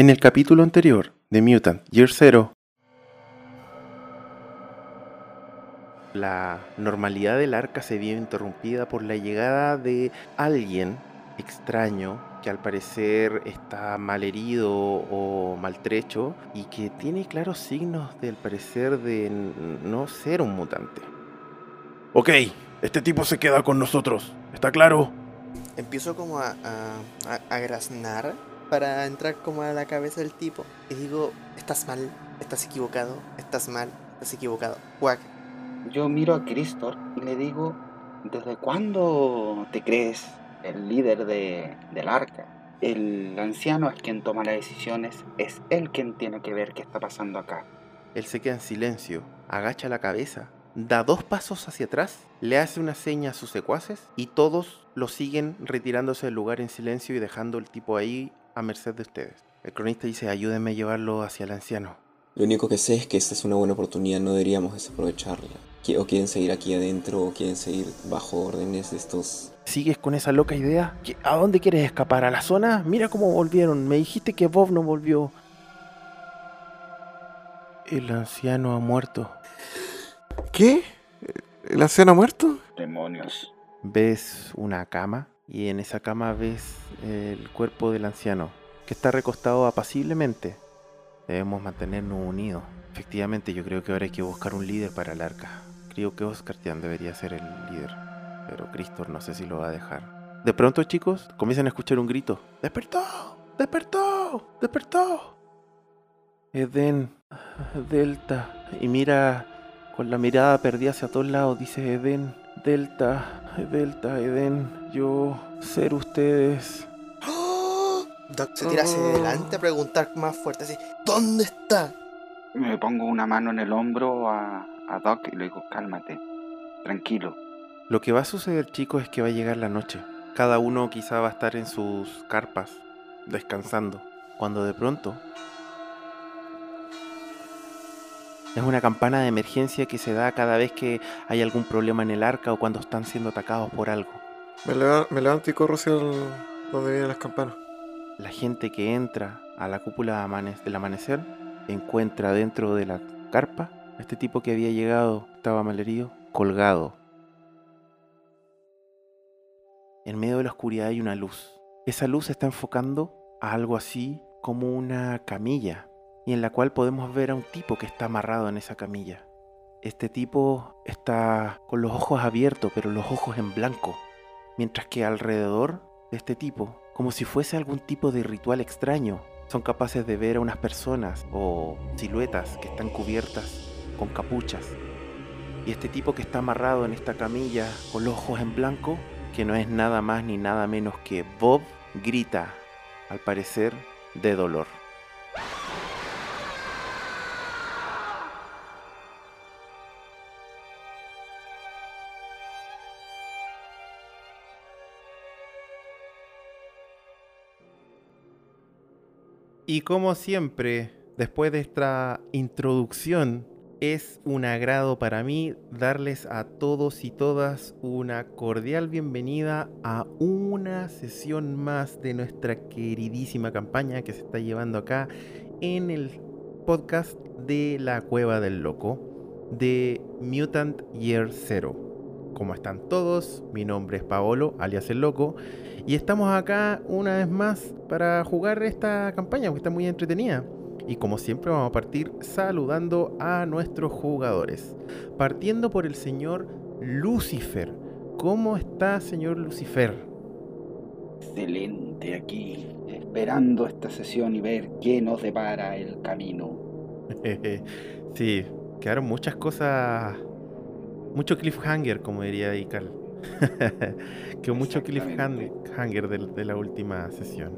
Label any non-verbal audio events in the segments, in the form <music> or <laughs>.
En el capítulo anterior de Mutant Year Zero, la normalidad del arca se vio interrumpida por la llegada de alguien extraño que al parecer está malherido o maltrecho y que tiene claros signos del parecer de no ser un mutante. Ok, este tipo se queda con nosotros, ¿está claro? Empiezo como a, a, graznar para entrar como a la cabeza del tipo y digo, estás mal, estás equivocado, estás mal, estás equivocado. Guac. Yo miro a Cristor y le digo, ¿desde cuándo te crees el líder de, del arca? El anciano es quien toma las decisiones, es él quien tiene que ver qué está pasando acá. Él se queda en silencio, agacha la cabeza, da dos pasos hacia atrás, le hace una seña a sus secuaces y todos lo siguen retirándose del lugar en silencio y dejando el tipo ahí a merced de ustedes. El cronista dice, ayúdenme a llevarlo hacia el anciano. Lo único que sé es que esta es una buena oportunidad, no deberíamos desaprovecharla. O quieren seguir aquí adentro o quieren seguir bajo órdenes de estos... ¿Sigues con esa loca idea? ¿A dónde quieres escapar? ¿A la zona? Mira cómo volvieron. Me dijiste que Bob no volvió. El anciano ha muerto. ¿Qué? ¿El anciano ha muerto? Demonios. Ves una cama y en esa cama ves el cuerpo del anciano, que está recostado apaciblemente. Debemos mantenernos unidos. Efectivamente, yo creo que ahora hay que buscar un líder para el arca. Creo que Oscar Tian debería ser el líder, pero Cristor no sé si lo va a dejar. De pronto, chicos, comienzan a escuchar un grito. ¡Despertó! ¡Despertó! ¡Despertó! Eden, Delta. Y mira con la mirada perdida hacia todos lados, dice Eden, Delta, Delta, Eden, yo, ser ustedes. <gasps> Doc se tira hacia adelante a preguntar más fuerte así, ¿dónde está? Me pongo una mano en el hombro a, a Doc y le digo, cálmate, tranquilo. Lo que va a suceder, chicos, es que va a llegar la noche. Cada uno quizá va a estar en sus carpas, descansando, cuando de pronto Es una campana de emergencia que se da cada vez que hay algún problema en el arca o cuando están siendo atacados por algo. Me, levanto y corro hacia donde vienen las campanas. La gente que entra a la cúpula del amanecer encuentra dentro de la carpa este tipo que había llegado, estaba malherido, colgado. En medio de la oscuridad hay una luz. Esa luz está enfocando a algo así como una camilla y en la cual podemos ver a un tipo que está amarrado en esa camilla. Este tipo está con los ojos abiertos, pero los ojos en blanco, mientras que alrededor de este tipo, como si fuese algún tipo de ritual extraño, son capaces de ver a unas personas o siluetas que están cubiertas con capuchas. Y este tipo que está amarrado en esta camilla con los ojos en blanco, que no es nada más ni nada menos que Bob, grita, al parecer, de dolor. Y como siempre, después de esta introducción, es un agrado para mí darles a todos y todas una cordial bienvenida a una sesión más de nuestra queridísima campaña que se está llevando acá en el podcast de La Cueva del Loco de Mutant Year Zero. ¿Cómo están todos? Mi nombre es Paolo, alias el Loco, y estamos acá una vez más para jugar esta campaña, que está muy entretenida. Y como siempre vamos a partir saludando a nuestros jugadores. Partiendo por el señor Lucifer. ¿Cómo está, señor Lucifer? Excelente aquí, esperando esta sesión y ver qué nos depara el camino. <laughs> sí, quedaron muchas cosas, mucho cliffhanger, como diría Ical. <laughs> que mucho cliffhanger de, de la última sesión.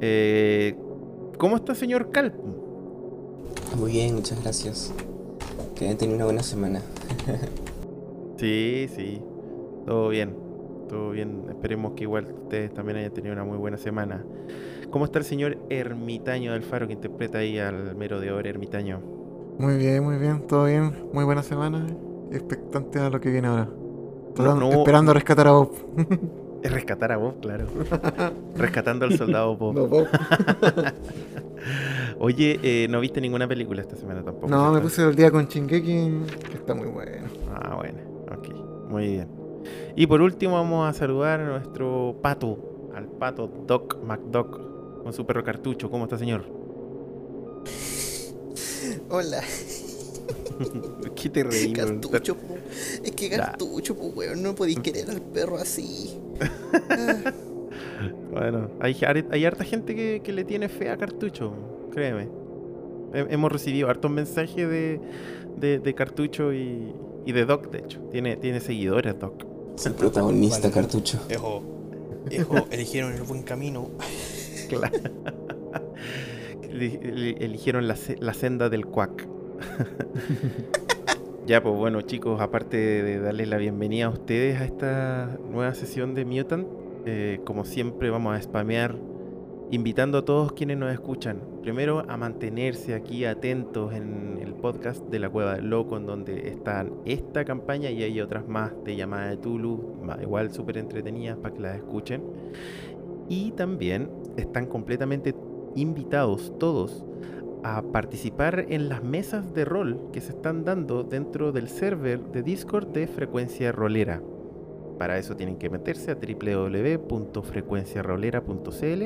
Eh, ¿Cómo está, señor Calp? Muy bien, muchas gracias. Que hayan tenido una buena semana. <laughs> sí, sí. Todo bien. Todo bien. Esperemos que igual ustedes también hayan tenido una muy buena semana. ¿Cómo está el señor Ermitaño del Faro que interpreta ahí al mero de ahora, Ermitaño? Muy bien, muy bien. Todo bien. Muy buena semana. Expectante a lo que viene ahora esperando rescatar a Bob. <laughs> Es rescatar a Bob, claro. <laughs> Rescatando al soldado Bob. No, Bob. <laughs> Oye, eh, ¿no viste ninguna película esta semana tampoco? No, me puse el día con Shingeki, que está muy bueno. Ah, bueno, ok, muy bien. Y por último vamos a saludar a nuestro pato, al pato Doc McDoc, con su perro cartucho. ¿Cómo está, señor? Hola, ¿Qué te reí? weón? cartucho, po. Es que cartucho, pues, weón. No podéis querer al perro así. Ah, <laughs> Bueno, hay, har- hay harta gente que, que le tiene fe a cartucho, créeme. He- hemos recibido hartos mensajes de, de, de cartucho y, y de Doc, de hecho. Tiene, tiene seguidores, Doc. Es el protagonista, Vale. cartucho. <laughs> Eligieron el buen camino. Claro. <laughs> Eli- eli- Eligieron la, la senda del cuac. <laughs> ya, pues bueno, chicos, aparte de darles la bienvenida a ustedes a esta nueva sesión de Mutant, eh, como siempre vamos a spamear invitando a todos quienes nos escuchan, primero a mantenerse aquí atentos en el podcast de la Cueva del Loco, en donde están esta campaña y hay otras más de llamada de Tulu, igual súper entretenidas para que las escuchen. Y también están completamente invitados todos a participar en las mesas de rol que se están dando dentro del server de Discord de Frecuencia Rolera. Para eso tienen que meterse a www.frecuenciarolera.cl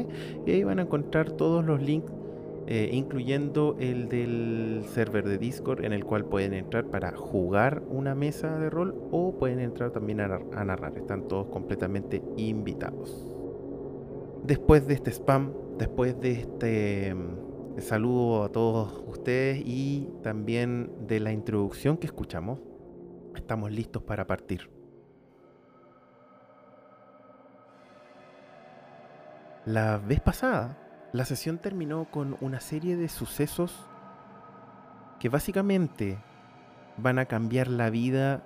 y ahí van a encontrar todos los links, eh, incluyendo el del server de Discord en el cual pueden entrar para jugar una mesa de rol o pueden entrar también a, a narrar. Están todos completamente invitados. Después de este spam, después de este mm, saludo a todos ustedes y también de la introducción que escuchamos, estamos listos para partir. La vez pasada, la sesión terminó con una serie de sucesos que básicamente van a cambiar la vida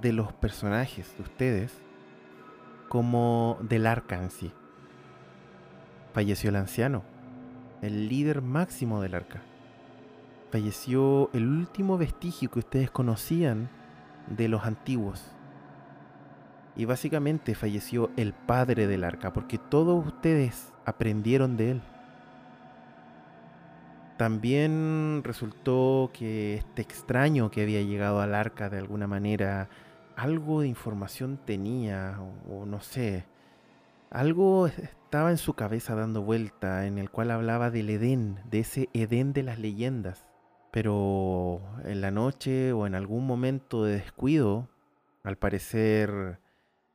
de los personajes de ustedes como del arca en sí. Falleció el anciano, el líder máximo del arca. Falleció el último vestigio que ustedes conocían de los antiguos. Y básicamente falleció el padre del arca, porque todos ustedes aprendieron de él. También resultó que este extraño que había llegado al arca de alguna manera, algo de información tenía, o, o no sé, algo estaba en su cabeza dando vuelta, en el cual hablaba del Edén, de ese Edén de las leyendas. Pero en la noche o en algún momento de descuido, al parecer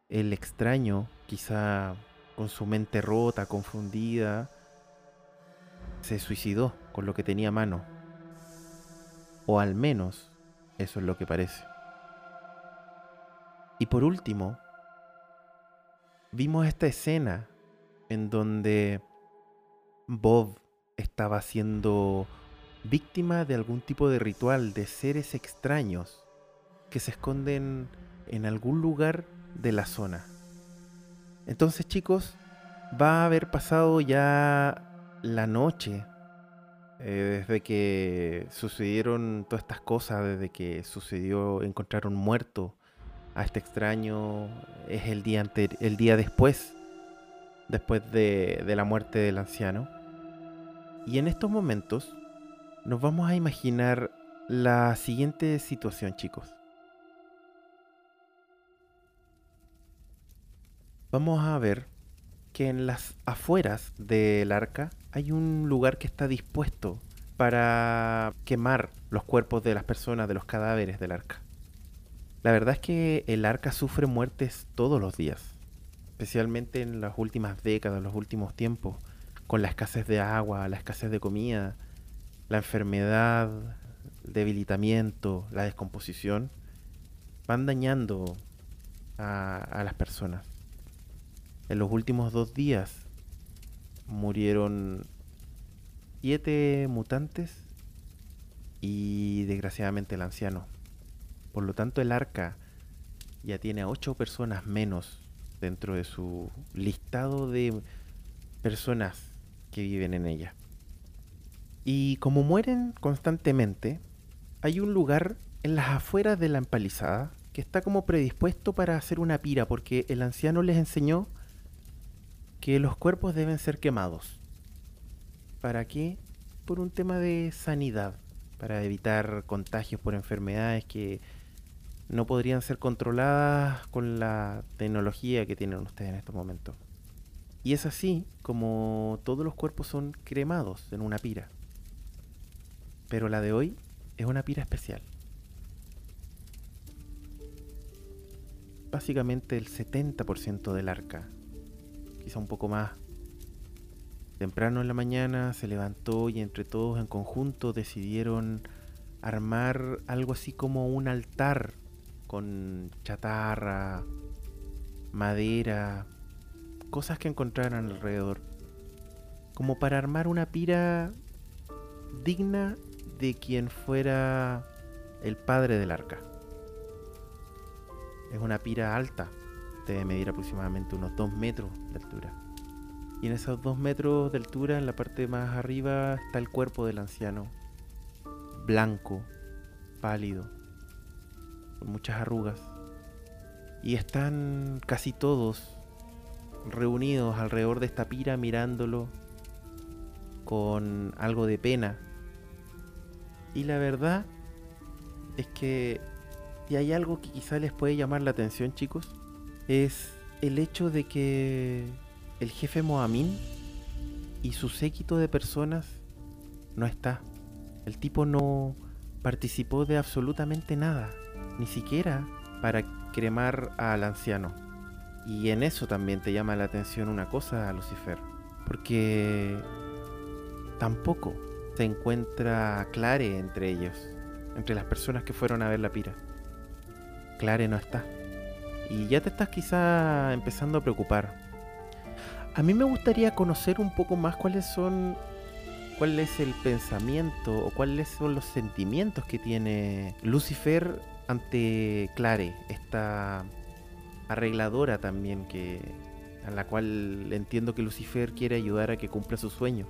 el extraño, quizá con su mente rota, confundida, se suicidó con lo que tenía a mano. O al menos eso es lo que parece. Y por último, vimos esta escena en donde Bob estaba siendo víctima de algún tipo de ritual de seres extraños que se esconden en algún lugar de la zona. Entonces chicos, va a haber pasado ya la noche eh, desde que sucedieron todas estas cosas, desde que sucedió, encontraron muerto a este extraño, es el día, ante- el día después, después de, de la muerte del anciano. Y en estos momentos nos vamos a imaginar la siguiente situación, chicos. Vamos a ver que en las afueras del arca hay un lugar que está dispuesto para quemar los cuerpos de las personas, de los cadáveres del arca. La verdad es que el arca sufre muertes todos los días, especialmente en las últimas décadas, en los últimos tiempos, con la escasez de agua, la escasez de comida, la enfermedad, el debilitamiento, la descomposición, van dañando a, a las personas. En los últimos dos días murieron siete mutantes y desgraciadamente el anciano. Por lo tanto, el arca ya tiene a ocho personas menos dentro de su listado de personas que viven en ella. Y como mueren constantemente, hay un lugar en las afueras de la empalizada que está como predispuesto para hacer una pira, porque el anciano les enseñó que los cuerpos deben ser quemados. ¿Para qué? Por un tema de sanidad, para evitar contagios por enfermedades que no podrían ser controladas con la tecnología que tienen ustedes en estos momentos. Y es así como todos los cuerpos son cremados en una pira. Pero la de hoy es una pira especial. Básicamente el 70% del arca, quizá un poco más. Temprano en la mañana se levantó y entre todos en conjunto decidieron armar algo así como un altar con chatarra, madera, cosas que encontraran alrededor. Como para armar una pira digna de quien fuera el padre del arca. Es una pira alta, debe medir aproximadamente unos 2 metros de altura. Y en esos 2 metros de altura, en la parte más arriba, está el cuerpo del anciano. Blanco, pálido, muchas arrugas. Y están casi todos reunidos alrededor de esta pira mirándolo con algo de pena. Y la verdad es que si hay algo que quizá les puede llamar la atención, chicos, es el hecho de que el jefe Moamin y su séquito de personas no está. El tipo no participó de absolutamente nada, ni siquiera para cremar al anciano. Y en eso también te llama la atención una cosa, Lucifer, porque tampoco se encuentra Clare entre ellos, entre las personas que fueron a ver la pira. Clare no está. Y ya te estás quizá empezando a preocupar. A mí me gustaría conocer un poco más cuáles son cuál es el pensamiento o cuáles son los sentimientos que tiene Lucifer ante Clare, esta arregladora también que a la cual entiendo que Lucifer quiere ayudar a que cumpla su sueño.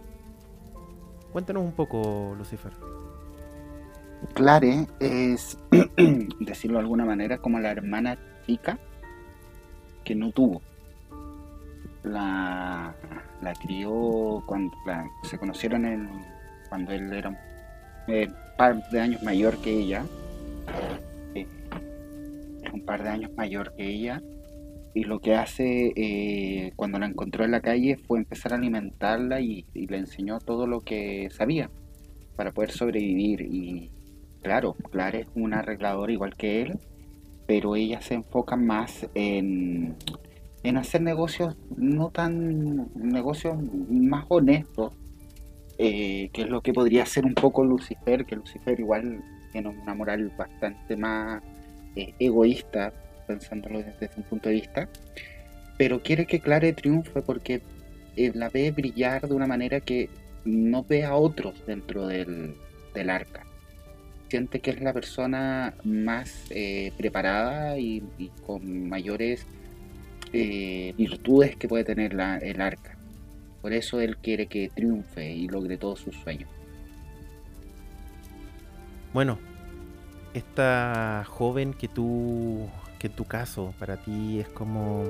Cuéntanos un poco, Lucifer. Clare es, <clears throat> decirlo de alguna manera, como la hermana chica que no tuvo. La, la crió cuando se conocieron en, cuando él era un eh, par de años mayor que ella. Un par de años mayor que ella. Y lo que hace eh, cuando la encontró en la calle fue empezar a alimentarla y, le enseñó todo lo que sabía para poder sobrevivir. Y claro, Clara es una arregladora igual que él, pero ella se enfoca más en, en hacer negocios no tan negocios más honestos, eh, que es lo que podría ser un poco Lucifer, que Lucifer igual tiene una moral bastante más eh, egoísta, pensándolo desde un punto de vista, pero quiere que Clare triunfe porque eh, la ve brillar de una manera que no ve a otros dentro del, del arca. Siente que es la persona más eh, preparada y, y con mayores eh, virtudes que puede tener la- el arca. Por eso él quiere que triunfe y logre todos sus sueños. Bueno, esta joven que tú, que en tu caso para ti es como,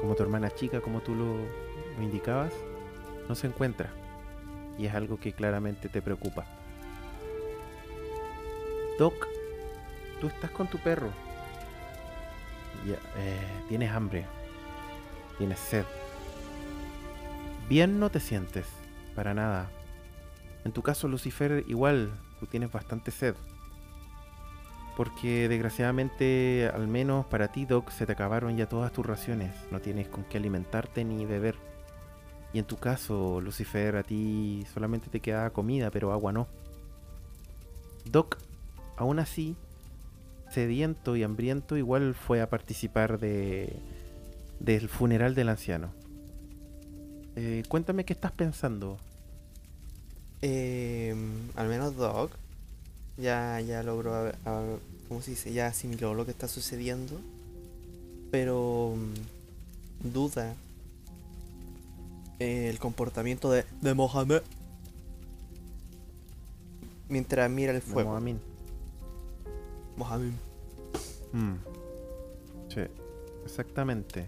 como tu hermana chica, como tú lo, indicabas, no se encuentra. Y es algo que claramente te preocupa. Doc, tú estás con tu perro. Ya, eh, tienes hambre. Tienes sed. Bien no te sientes, para nada. En tu caso, Lucifer, igual, tú tienes bastante sed. Porque desgraciadamente, al menos para ti, Doc, se te acabaron ya todas tus raciones. No tienes con qué alimentarte ni beber. Y en tu caso, Lucifer, a ti solamente te quedaba comida, pero agua no. Doc, aún así, sediento y hambriento, igual fue a participar de del funeral del anciano. Eh, cuéntame qué estás pensando. Eh, al menos Doc ya, ya logró, a- a- ¿cómo se dice? Ya asimiló lo que está sucediendo, pero mm, duda el comportamiento de, de Mohamed mientras mira el fuego. Mí. Mohamed. Mm. Sí, exactamente.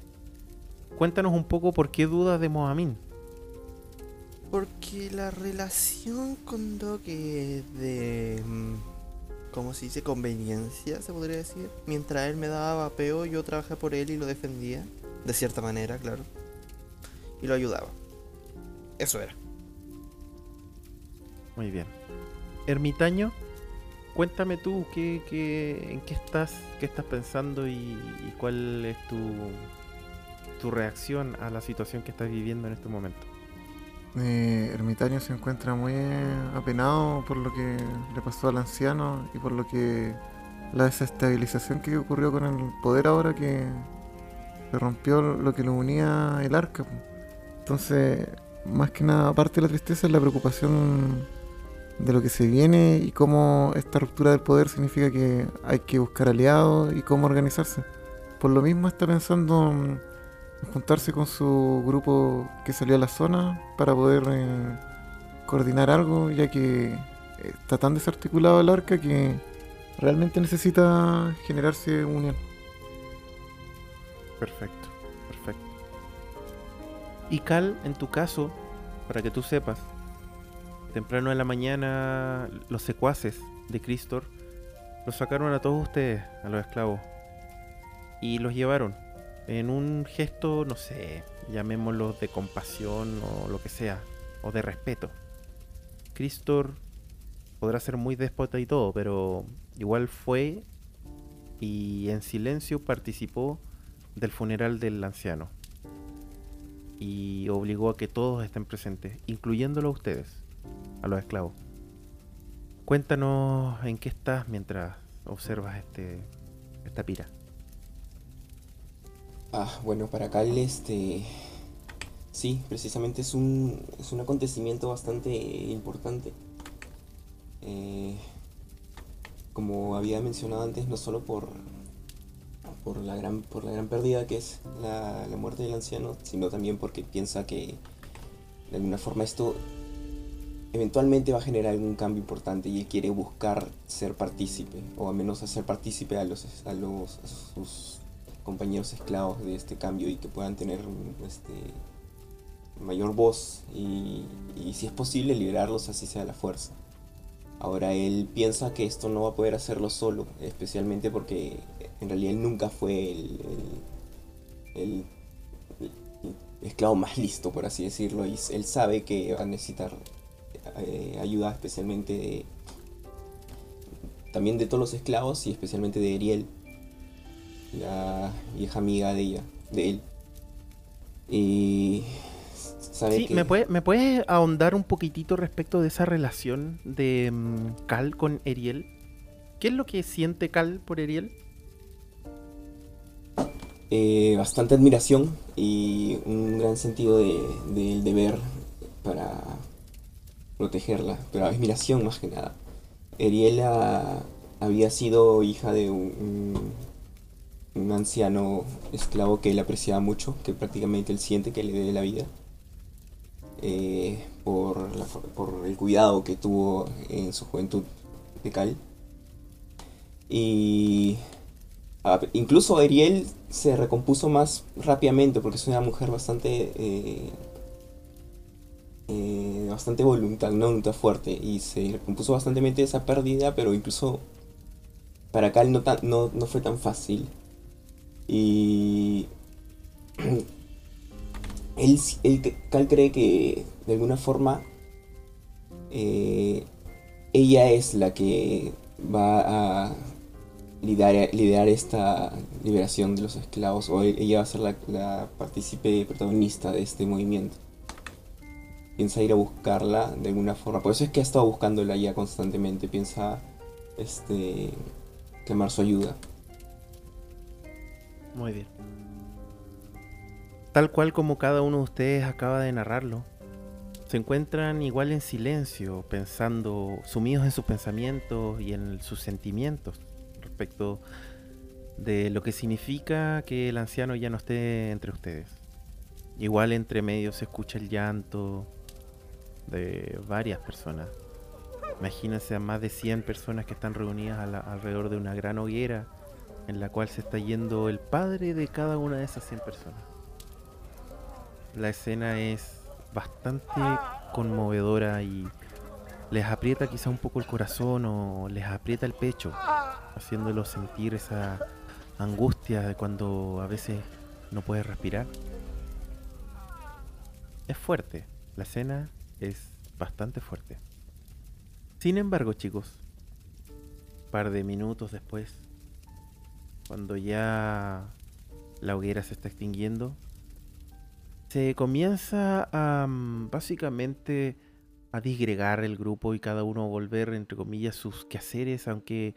Cuéntanos un poco por qué dudas de Mohamin. Porque la relación con Doc es de. mm, ¿Cómo se dice? Conveniencia, se podría decir. Mientras él me daba vapeo, yo trabajé por él y lo defendía. De cierta manera, claro. Y lo ayudaba. Eso era. Muy bien. Ermitaño, cuéntame tú qué, qué- en qué estás, qué estás pensando y, y cuál es tu, tu reacción a la situación que estás viviendo en este momento. Eh, Ermitaño se encuentra muy apenado por lo que le pasó al anciano y por lo que la desestabilización que ocurrió con el poder ahora que se rompió lo que lo unía el arca. Entonces, más que nada, aparte de la tristeza, es la preocupación de lo que se viene y cómo esta ruptura del poder significa que hay que buscar aliados y cómo organizarse. Por lo mismo está pensando mm, juntarse con su grupo que salió a la zona para poder eh, coordinar algo, ya que está tan desarticulado el arca que realmente necesita generarse unión. Perfecto, perfecto. Y Cal, en tu caso, para que tú sepas, temprano en la mañana los secuaces de Cristor los sacaron a todos ustedes, a los esclavos, y los llevaron en un gesto, no sé, llamémoslo de compasión o lo que sea, o de respeto. Cristor podrá ser muy déspota y todo, pero igual fue y en silencio participó del funeral del anciano y obligó a que todos estén presentes, incluyéndolo a ustedes, a los esclavos. Cuéntanos en qué estás mientras observas este esta pira. Ah, bueno, para Cal, este. Sí, precisamente es un, es un acontecimiento bastante importante. Eh, como había mencionado antes, no solo por, por, la, gran, por la gran pérdida que es la, la muerte del anciano, sino también porque piensa que de alguna forma esto eventualmente va a generar algún cambio importante y él quiere buscar ser partícipe, o al menos hacer partícipe a los, a los a sus compañeros esclavos de este cambio y que puedan tener este, mayor voz y, si es posible liberarlos así sea la fuerza. Ahora él piensa que esto no va a poder hacerlo solo, especialmente porque en realidad él nunca fue el, el- esclavo más listo, por así decirlo, y él sabe que va a necesitar eh, ayuda especialmente de, también de todos los esclavos y especialmente de Ariel, la vieja amiga de ella, de él. Y Sí, que ¿me, puede- ¿me puedes ahondar un poquitito respecto de esa relación de mm, Cal con Eriel? ¿Qué es lo que siente Cal por Eriel? eh, bastante admiración y un gran sentido de- del deber para protegerla, pero admiración más que nada. Eriela había sido hija de un, un- un anciano esclavo que él apreciaba mucho, que prácticamente él siente que le debe la vida, eh, por, la por el cuidado que tuvo en su juventud de Cal. Y incluso Ariel se recompuso más rápidamente porque es una mujer bastante eh, eh, bastante voluntad, una voluntad fuerte y se recompuso bastante esa pérdida, pero incluso para Cal no, no, no fue tan fácil. Y él, él- Cal cree que de alguna forma eh, ella es la que va a liderar, liderar esta liberación de los esclavos o ella va a ser la, la partícipe protagonista de este movimiento. Piensa ir a buscarla de alguna forma. Por eso es que ha estado buscándola ya constantemente. Piensa este clamar su ayuda. Muy bien. Tal cual como cada uno de ustedes acaba de narrarlo, se encuentran igual en silencio, pensando, sumidos en sus pensamientos y en sus sentimientos respecto de lo que significa que el anciano ya no esté entre ustedes. Igual entre medio se escucha el llanto de varias personas. Imagínense a más de 100 personas que están reunidas alrededor de una gran hoguera en la cual se está yendo el padre de cada una de esas 100 personas. La escena es bastante conmovedora y les aprieta quizá un poco el corazón o les aprieta el pecho, haciéndolos sentir esa angustia de cuando a veces no puedes respirar. Es fuerte, la escena es bastante fuerte. Sin embargo, chicos, par de minutos después, cuando ya la hoguera se está extinguiendo, se comienza a mm, básicamente a disgregar el grupo y cada uno volver, entre comillas, sus quehaceres, aunque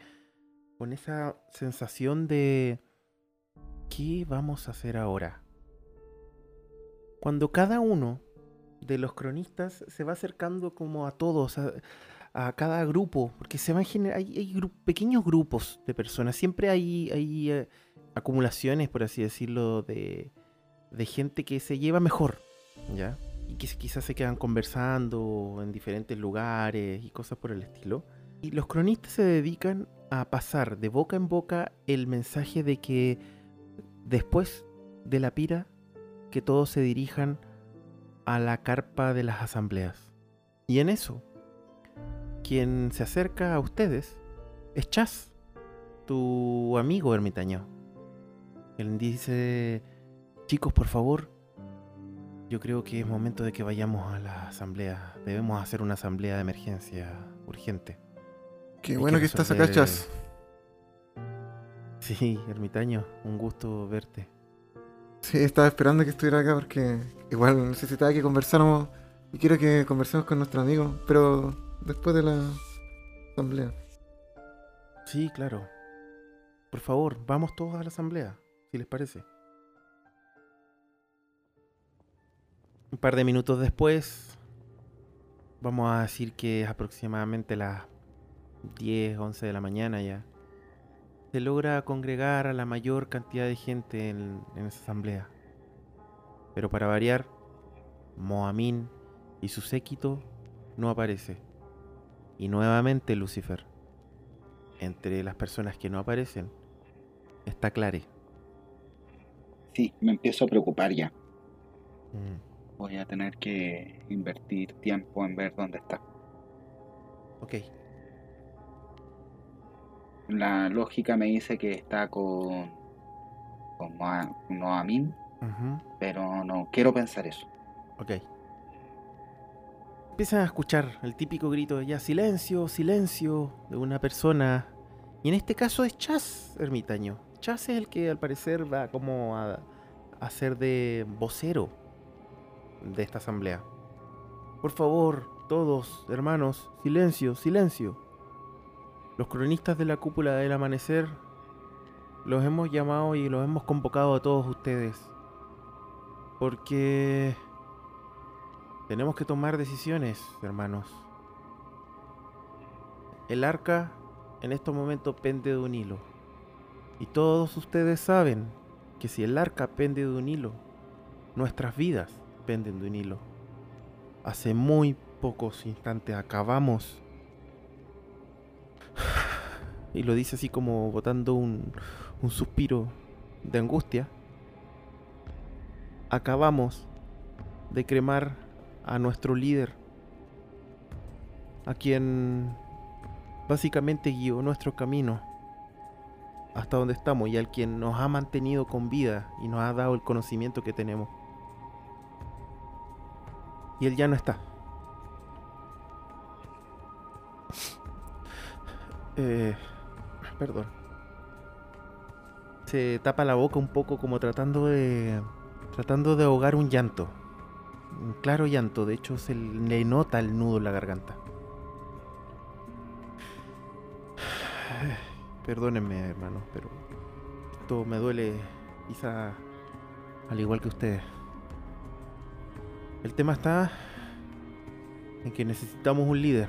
con esa sensación de ¿qué vamos a hacer ahora? Cuando cada uno de los cronistas se va acercando como a todos, a, a cada grupo, porque se van a hay, hay pequeños grupos de personas, siempre hay, hay eh, acumulaciones, por así decirlo, de, de gente que se lleva mejor, ¿ya? Y que quizás se quedan conversando en diferentes lugares y cosas por el estilo. Y los cronistas se dedican a pasar de boca en boca el mensaje de que después de la pira, que todos se dirijan a la carpa de las asambleas. Y en eso, quien se acerca a ustedes es Chas, tu amigo ermitaño. Él dice, chicos, por favor, yo creo que es momento de que vayamos a la asamblea. Debemos hacer una asamblea de emergencia urgente. Qué Hay bueno que estás acá, Chas. <laughs> Sí, ermitaño, un gusto verte. Sí, estaba esperando que estuviera acá porque igual necesitaba que conversáramos y quiero que conversemos con nuestro amigo, pero después de la asamblea. Sí, claro. Por favor, vamos todos a la asamblea, si les parece. Un par de minutos después, vamos a decir que es aproximadamente las 10, 11 de la mañana ya, se logra congregar a la mayor cantidad de gente en, en esa asamblea. Pero para variar, Moamin y su séquito no aparece. Y nuevamente Lucifer. Entre las personas que no aparecen está Clare. Sí, me empiezo a preocupar ya. Mm, Voy a tener que invertir tiempo en ver dónde está. Ok. La lógica me dice que está con, con Noa- Noamin, Ujú, pero no quiero pensar eso. Ok. Empiezan a escuchar el típico grito de ya silencio, silencio de una persona. Y en este caso es Chas, ermitaño. Chas es el que al parecer va como a, a ser de vocero de esta asamblea. Por favor, todos, hermanos, silencio, silencio. Los cronistas de la cúpula del amanecer los hemos llamado y los hemos convocado a todos ustedes. Porque tenemos que tomar decisiones, hermanos. El arca en estos momentos pende de un hilo. Y todos ustedes saben que si el arca pende de un hilo, nuestras vidas penden de un hilo. Hace muy pocos instantes acabamos. <sighs> Y lo dice así como botando un, un suspiro de angustia. Acabamos de cremar a nuestro líder, a quien básicamente guió nuestro camino hasta donde estamos y al quien nos ha mantenido con vida y nos ha dado el conocimiento que tenemos. Y él ya no está. <sniffs> Eh, perdón. Se tapa la boca un poco como tratando de tratando de ahogar un llanto. Un claro llanto, de hecho se le nota el nudo en la garganta. <sighs> Perdónenme, hermanos, pero esto me duele quizá al igual que ustedes. El tema está en que necesitamos un líder.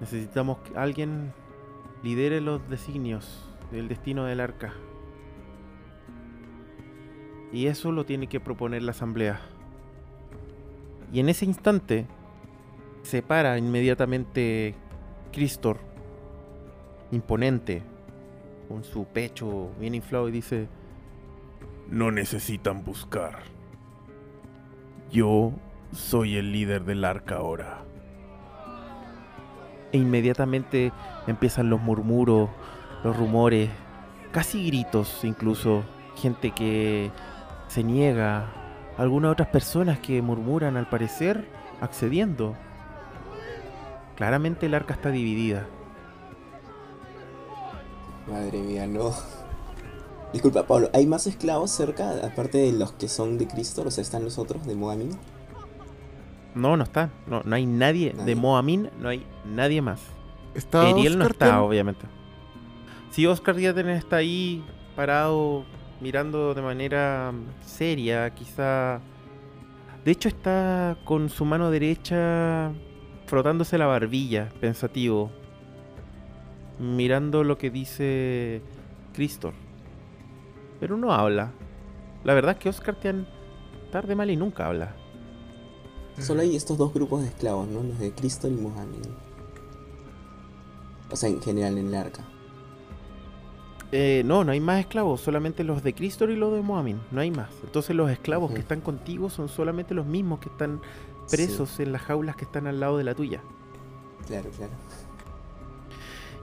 Necesitamos que alguien lidere los designios del destino del arca. Y eso lo tiene que proponer la asamblea. Y en ese instante se para inmediatamente Cristor, imponente, con su pecho bien inflado y dice, No necesitan buscar. Yo soy el líder del arca ahora. e inmediatamente empiezan los murmuros, los rumores, casi gritos incluso, gente que se niega, algunas otras personas que murmuran al parecer accediendo. Claramente el arca está dividida. Madre mía, no. Disculpa, Pablo, ¿hay más esclavos cerca, aparte de los que son de Cristo? O sea, ¿están los otros de Moamin? No, no está. No, no hay nadie, Nadie. de Moamin, no hay nadie más. ¿Está Ariel no Oscar está, Ten? obviamente. Sí, Oscar Diaten está ahí, parado, mirando de manera seria, quizá. De hecho, está con su mano derecha frotándose la barbilla, pensativo. Mirando lo que dice Cristor. Pero no habla. La verdad es que Oscar Tian tarde mal y nunca habla. Solo hay estos dos grupos de esclavos, ¿no? Los de Cristo y Mohamed. O sea, en general en el arca. Eh, no, no hay más esclavos, solamente los de Cristor y los de Moamin, no hay más. Entonces los esclavos que están contigo son solamente los mismos que están presos en las jaulas que están al lado de la tuya. Claro, claro.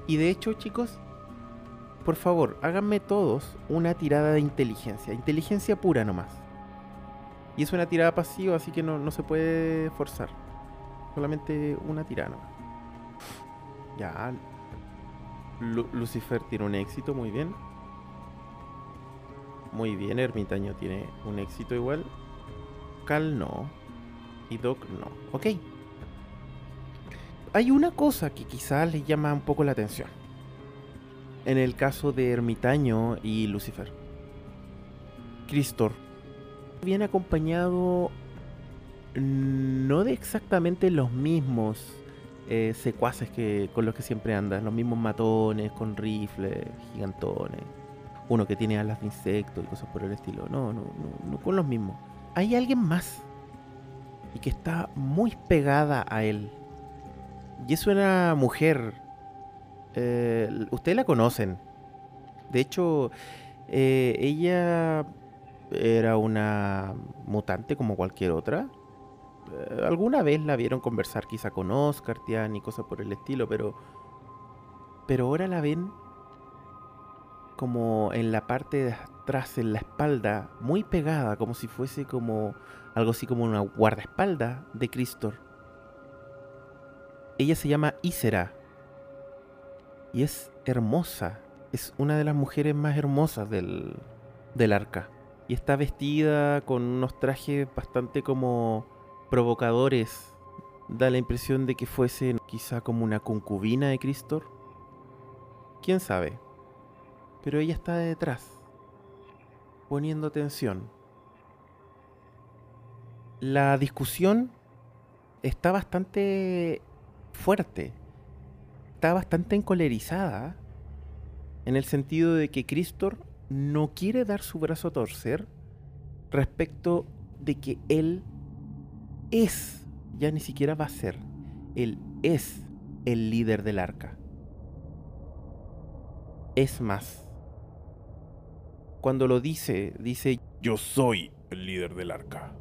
Y de hecho, chicos, por favor, háganme todos una tirada de inteligencia, inteligencia pura nomás. Y es una tirada pasiva, así que no, no se puede forzar. Solamente una tirada nomás. Ya. Lu- Lucifer tiene un éxito, muy bien. Muy bien, Ermitaño tiene un éxito igual. Cal no. Y Doc no. Ok. Hay una cosa que quizás les llama un poco la atención. En el caso de Ermitaño y Lucifer. Cristor viene acompañado no de exactamente los mismos eh, secuaces que con los que siempre andas, los mismos matones con rifles, gigantones, uno que tiene alas de insecto y cosas por el estilo. No, no, no, no con los mismos. Hay alguien más y que está muy pegada a él. Y es una mujer. eh, ustedes la conocen. De hecho, eh, ella era una mutante como cualquier otra. Eh, alguna vez la vieron conversar quizá con Oscar, Tian y cosas por el estilo, pero. Pero ahora la ven como en la parte de atrás, en la espalda, muy pegada, como si fuese como algo así como una guardaespaldas de Cristor. Ella se llama Isera y es hermosa. Es una de las mujeres más hermosas del, del arca. Y está vestida con unos trajes bastante como provocadores. Da la impresión de que fuese quizá como una concubina de Cristor. ¿Quién sabe? Pero ella está detrás, poniendo atención. La discusión está bastante fuerte. Está bastante encolerizada. En el sentido de que Cristor no quiere dar su brazo a torcer respecto de que él es, ya ni siquiera va a ser, él es el líder del arca. Es más, cuando lo dice, dice, Yo soy el líder del arca.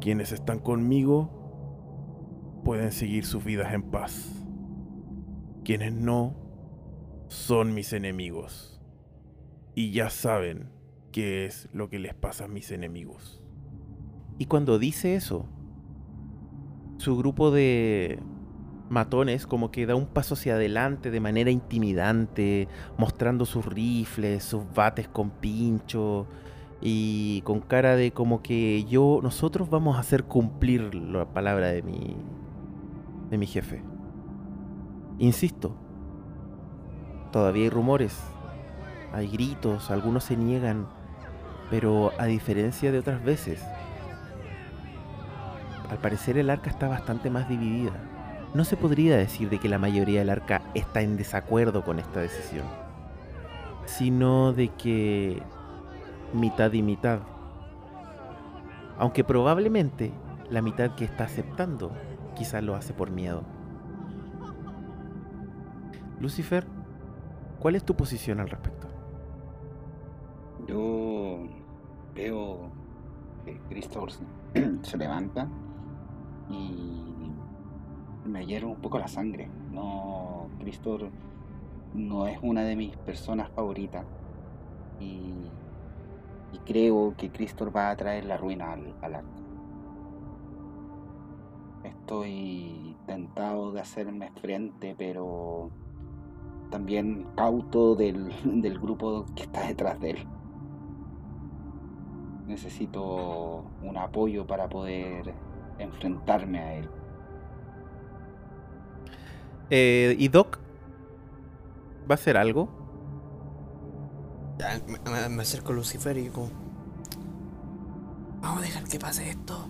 Quienes están conmigo pueden seguir sus vidas en paz. Quienes no son mis enemigos. Y ya saben qué es lo que les pasa a mis enemigos. Y cuando dice eso, su grupo de matones como que da un paso hacia adelante de manera intimidante, mostrando sus rifles, sus bates con pincho y con cara de como que yo nosotros vamos a hacer cumplir la palabra de mi de mi jefe. Insisto, todavía hay rumores, hay gritos, algunos se niegan, pero a diferencia de otras veces, al parecer el arca está bastante más dividida. No se podría decir de que la mayoría del arca está en desacuerdo con esta decisión, sino de que mitad y mitad. Aunque probablemente la mitad que está aceptando quizás lo hace por miedo. Lucifer, ¿Cuál es tu posición al respecto? Yo veo que Cristo <clears throat> se levanta y me hierve un poco la sangre. No, Cristo no es una de mis personas favoritas y, y creo que Cristo va a traer la ruina al, al arca. Estoy tentado de hacerme frente, pero también cauto del, <laughs> del grupo que está detrás de él. Necesito un apoyo para poder enfrentarme a él. Eh, ¿Y Doc? ¿Va a hacer algo? Ya, me, me- me acerco a Lucifer y como... Vamos a dejar que pase esto.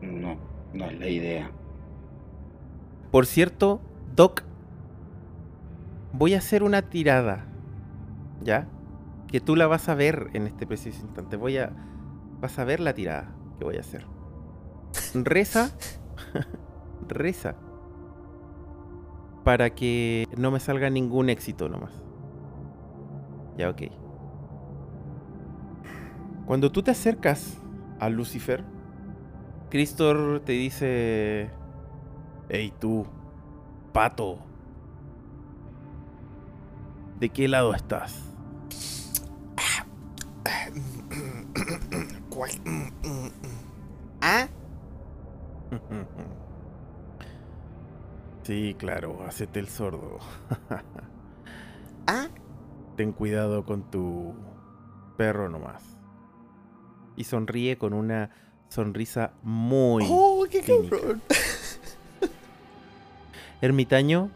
No, no es la idea. Por cierto, Doc, voy a hacer una tirada, ¿ya? Que tú la vas a ver en este preciso instante. Voy a... Vas a ver la tirada que voy a hacer. Reza. <laughs> reza. Para que no me salga ningún éxito nomás. Ya, ok. Cuando tú te acercas a Lucifer, Cristor te dice... Hey tú, pato. ¿De qué lado estás? <sniffs> <laughs> Sí, claro, hacete el sordo. <laughs> ¿Ah? Ten cuidado con tu perro nomás. Y sonríe con una sonrisa muy... ¡Oh, qué cabrón! <laughs> Ermitaño,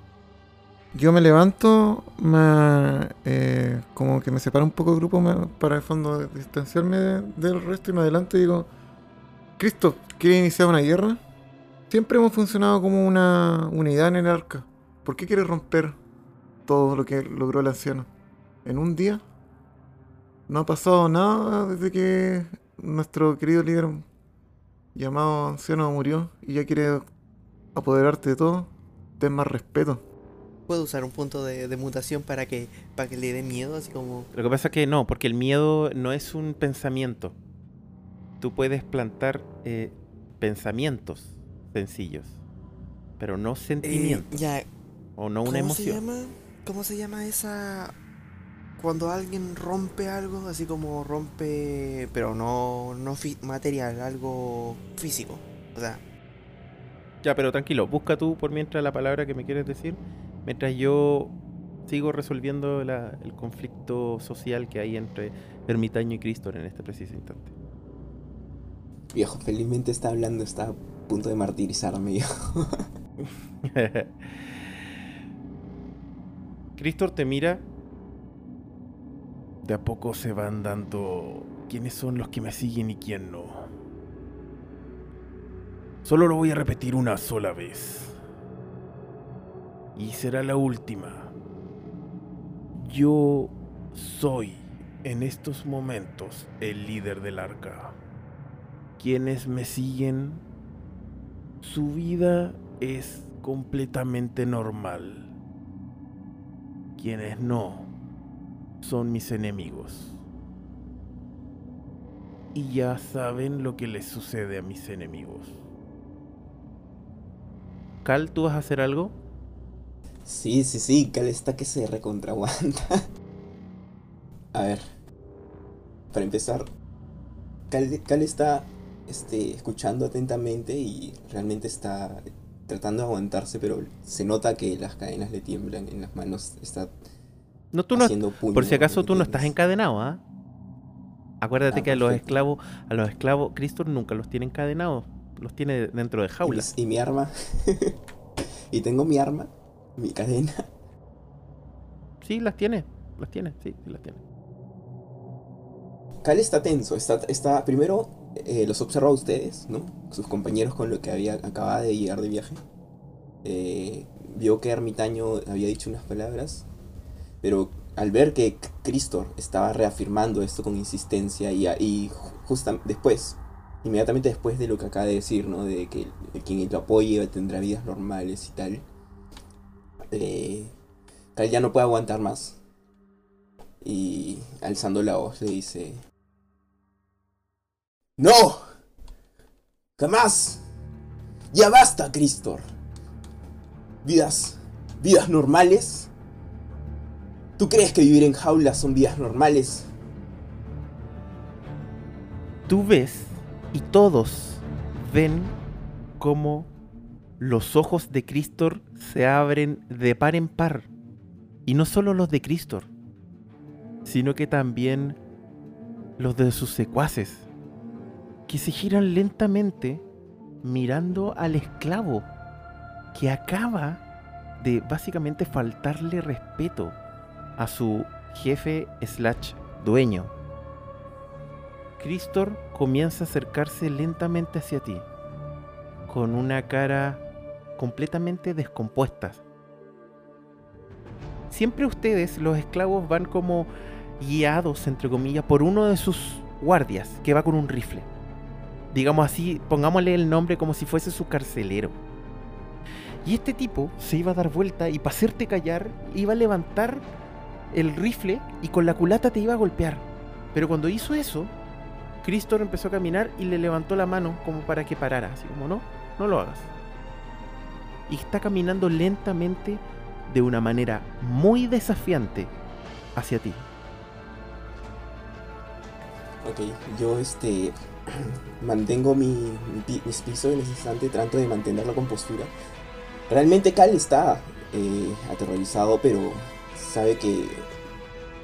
Yo me levanto, me, eh, como que me separo un poco del grupo me- para el fondo distanciarme de- del resto y me adelanto y digo, Cristo, ¿quiere iniciar una guerra? Siempre hemos funcionado como una unidad en el arca. ¿Por qué quiere romper todo lo que logró el anciano? ¿En un día? No ha pasado nada desde que nuestro querido líder llamado anciano murió y ya quiere apoderarte de todo. Ten más respeto. ¿Puedo usar un punto de, de mutación para que, para que le dé miedo? Así como... lo que pasa es que no, porque el miedo no es un pensamiento. Tú puedes plantar eh, pensamientos sencillos, pero no Eh, sentimientos ya, o no una ¿Cómo emoción. se llama? ¿Cómo se llama esa cuando alguien rompe algo, así como rompe, pero no no fi- material, algo físico? O sea, Ya, pero tranquilo, busca tú por mientras la palabra que me quieres decir, mientras yo sigo resolviendo la- el conflicto social que hay entre Ermitaño y Cristo en este preciso instante. Viejo, felizmente está hablando, está a punto de martirizarme, viejo. <laughs> Te mira, De a poco se van dando quiénes son los que me siguen y quién no. Solo lo voy a repetir una sola vez. Y será la última. Yo soy en estos momentos el líder del arca. Quienes me siguen, su vida es completamente normal. Quienes no, son mis enemigos. Y ya saben lo que les sucede a mis enemigos. Cal, ¿tú vas a hacer algo? Sí, sí, sí, Cal está que se recontraguanta. <laughs> A ver. Para empezar, Cal, Cal está este, escuchando atentamente y realmente está tratando de aguantarse, pero se nota que las cadenas le tiemblan en las manos. Está No, tú no, puño, por si acaso tú no estás encadenado, ¿ah? Acuérdate Ah, que a los perfecto. esclavos, a los esclavos, Cristo nunca los tiene encadenados, los tiene dentro de Y, jaulas. mis- y mi arma. <laughs> y tengo mi arma, mi cadena. Sí, las tiene, las tiene, sí, sí las tiene. Cal está tenso, está, está primero eh, los observa a ustedes, ¿no? Sus compañeros con lo que había acababa de llegar de viaje. Eh, vio que Ermitaño había dicho unas palabras, pero al ver que Cristor estaba reafirmando esto con insistencia y, y justo después, inmediatamente después de lo que acaba de decir, ¿no? De que quien lo apoye tendrá vidas normales y tal. eh, ya no puede aguantar más. Y alzando la voz le dice... ¡No! ¡Jamás! ¡Ya basta, Cristor! Vidas... vidas normales. ¿Tú crees que vivir en jaulas son vidas normales? Tú ves y todos ven cómo los ojos de Cristor se abren de par en par. Y no solo los de Cristor, sino que también los de sus secuaces, que se giran lentamente mirando al esclavo que acaba de básicamente faltarle respeto a su jefe slash dueño. Cristor comienza a acercarse lentamente hacia ti, con una cara completamente descompuesta. Siempre ustedes, los esclavos, van como guiados, entre comillas, por uno de sus guardias, que va con un rifle. Digamos así, pongámosle el nombre como si fuese su carcelero. Y este tipo se iba a dar vuelta y para hacerte callar, iba a levantar el rifle y con la culata te iba a golpear. Pero cuando hizo eso, Cristor empezó a caminar y le levantó la mano como para que parara, así como no, no lo hagas. Y está caminando lentamente de una manera muy desafiante hacia ti. Ok, yo este <clears throat> mantengo mi, mi mis pisos en ese instante, trato de mantener la compostura. Realmente Cal está eh, aterrorizado, pero sabe que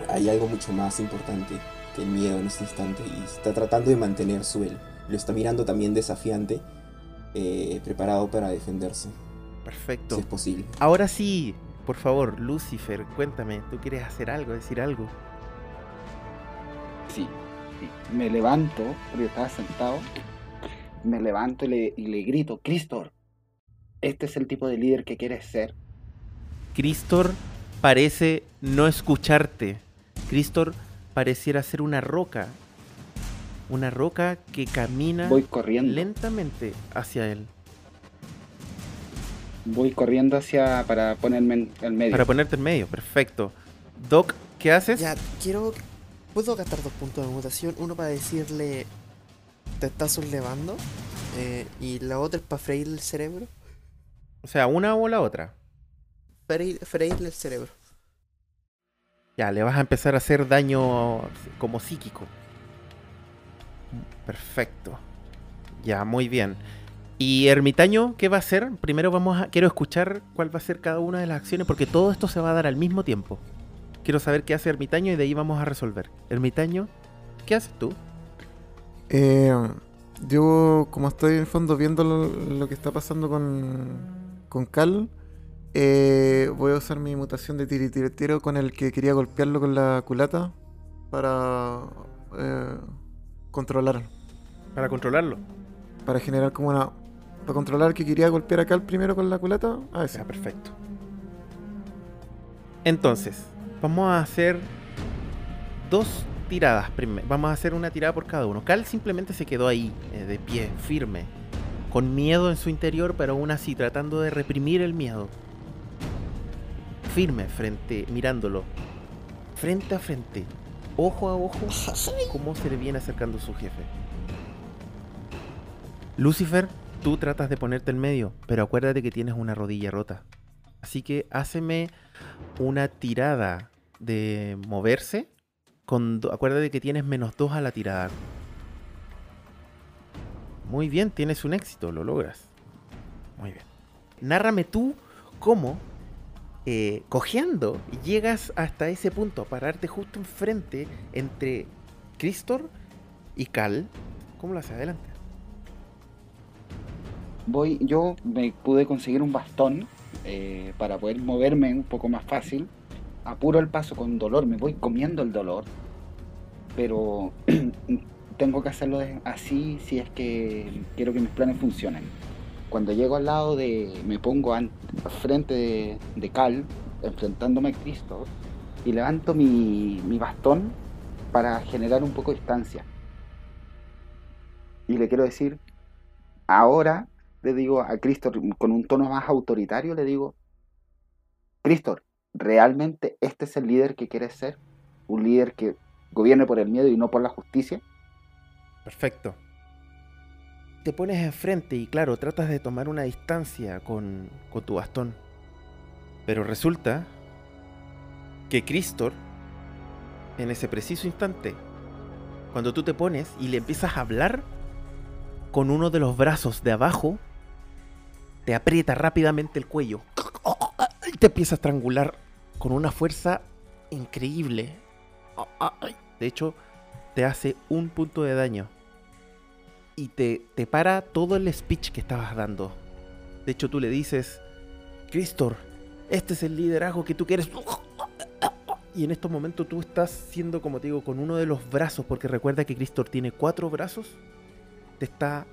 hay algo mucho más importante que el miedo en este instante y está tratando de mantener su él. Lo está mirando también desafiante, eh, preparado para defenderse, Perfecto. si es posible. Ahora sí, por favor, Lucifer, cuéntame, ¿tú quieres hacer algo, decir algo? Sí. Me levanto, porque estaba sentado. Me levanto y le, y le grito, Cristor, este es el tipo de líder que quieres ser. Cristor parece no escucharte. Cristor pareciera ser una roca. Una roca que camina Voy corriendo. lentamente hacia él. Voy corriendo hacia para ponerme en el medio. Para ponerte en medio, perfecto. Doc, ¿qué haces? Ya, quiero. ¿Puedo gastar dos puntos de mutación? Uno para decirle. Te estás sublevando. eh, y la otra es para freírle el cerebro. O sea, una o la otra. Freír- freírle el cerebro. Ya, le vas a empezar a hacer daño como psíquico. Perfecto. Ya, muy bien. ¿Y Ermitaño qué va a hacer? Primero vamos a... Quiero escuchar cuál va a ser cada una de las acciones porque todo esto se va a dar al mismo tiempo. Quiero saber qué hace Ermitaño y de ahí vamos a resolver. Ermitaño, ¿qué haces tú? Eh, yo, como estoy en el fondo viendo lo, lo que está pasando con, con Cal, eh, voy a usar mi mutación de tiritirotero con el que quería golpearlo con la culata para eh, controlar, Para controlarlo. para generar como una... Para controlar que quería golpear a Cal primero con la culata, a ese. Ya, perfecto. Entonces, vamos a hacer dos tiradas. Vamos a hacer una tirada por cada uno. Cal simplemente se quedó ahí, eh, de pie, firme, con miedo en su interior, pero aún así tratando de reprimir el miedo. Firme, frente, mirándolo, frente a frente, ojo a ojo, cómo se le viene acercando su jefe. Lucifer, tú tratas de ponerte en medio, pero acuérdate que tienes una rodilla rota. Así que háceme una tirada de moverse. Con acuérdate que tienes menos 2 a la tirada. Muy bien, tienes un éxito, lo logras. Muy bien. Nárrame tú cómo, eh, cojeando, llegas hasta ese punto, a pararte justo enfrente entre Cristor y Cal. ¿Cómo lo haces? Adelante. Voy, yo me pude conseguir un bastón eh, para poder moverme un poco más fácil. Apuro el paso con dolor, me voy comiendo el dolor. Pero <clears throat> tengo que hacerlo así si es que quiero que mis planes funcionen. Cuando llego al lado de. me pongo frente de, de Cal, enfrentándome a Cristo, y levanto mi, mi bastón para generar un poco de distancia. Y le quiero decir, ahora le digo a Cristor con un tono más autoritario, le digo, Cristor, ¿realmente este es el líder que quieres ser? ¿Un líder que gobierne por el miedo y no por la justicia? Perfecto. Te pones enfrente y claro, tratas de tomar una distancia con, con tu bastón. Pero resulta que Cristor, en ese preciso instante, cuando tú te pones y le empiezas a hablar, con uno de los brazos de abajo, te aprieta rápidamente el cuello. Y te empieza a estrangular con una fuerza increíble. De hecho, te hace un punto de daño. Y te, te para todo el speech que estabas dando. De hecho, tú le dices, Cristor, este es el liderazgo que tú quieres. Y en estos momentos tú estás siendo, como te digo, con uno de los brazos, porque recuerda que Cristor tiene cuatro brazos, te está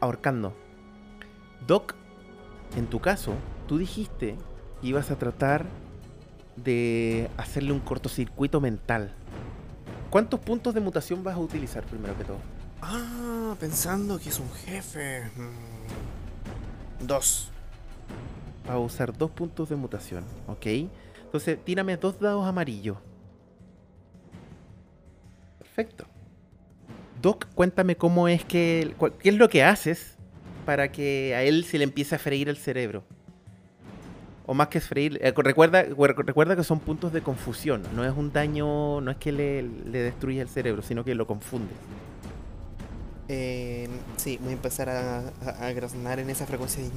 ahorcando. Doc, en tu caso, tú dijiste que ibas a tratar de hacerle un cortocircuito mental. ¿Cuántos puntos de mutación vas a utilizar primero que todo? Ah, pensando que es un jefe. Mm, Dos. Vas a usar dos puntos de mutación, ¿ok? Entonces, tírame dos dados amarillos. Perfecto. Doc, cuéntame cómo es que. cuál- ¿Qué es lo que haces para que a él se le empiece a freír el cerebro? O más que freír. eh, recuerda, recuerda que son puntos de confusión. No es un daño. No es que le, le destruya el cerebro, sino que lo confundes. Eh, sí, voy a empezar a, a, a graznar en esa frecuencia de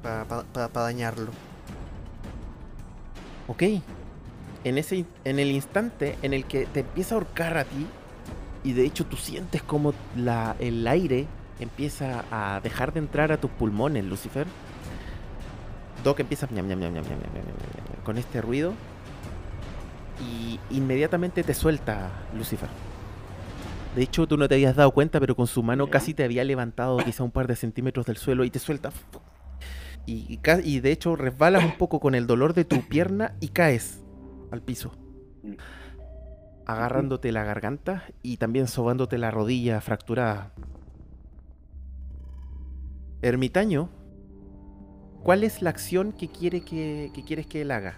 para dañarlo. Ok. En, ese, en el instante en el que te empieza a ahorcar a ti, y de hecho tú sientes como el aire empieza a dejar de entrar a tus pulmones, Lucifer. Doc empieza con este ruido y inmediatamente te suelta Lucifer. De hecho, tú no te habías dado cuenta, pero con su mano casi te había levantado quizá un par de centímetros del suelo y te suelta. Y, y de hecho resbalas un poco con el dolor de tu pierna y caes al piso. Mm. Agarrándote la garganta y también sobándote la rodilla fracturada. Ermitaño, ¿cuál es la acción que, quiere que, que quieres que él haga?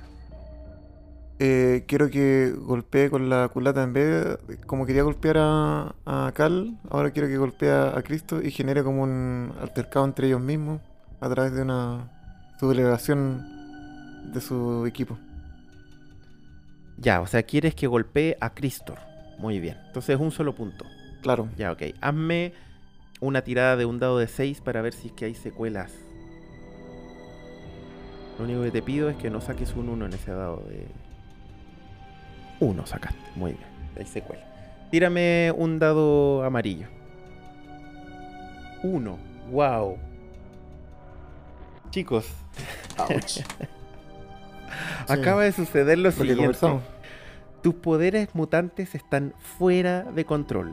Eh, quiero que golpee con la culata en vez de, como quería golpear a, a Cal, ahora quiero que golpee a Cristo y genere como un altercado entre ellos mismos a través de una sublevación de su equipo. Ya, o sea, quieres que golpee a Cristor. Muy bien. Entonces es un solo punto. Claro, Ya, ok. Hazme una tirada de un dado de 6 para ver si es que hay secuelas. Lo único que te pido es que no saques un 1 en ese dado de... 1 sacaste. Muy bien. Hay secuela. Tírame un dado amarillo. 1. Wow. Chicos, Ouch. <laughs> acaba de suceder lo siguiente. conversamos. Tus poderes mutantes están fuera de control.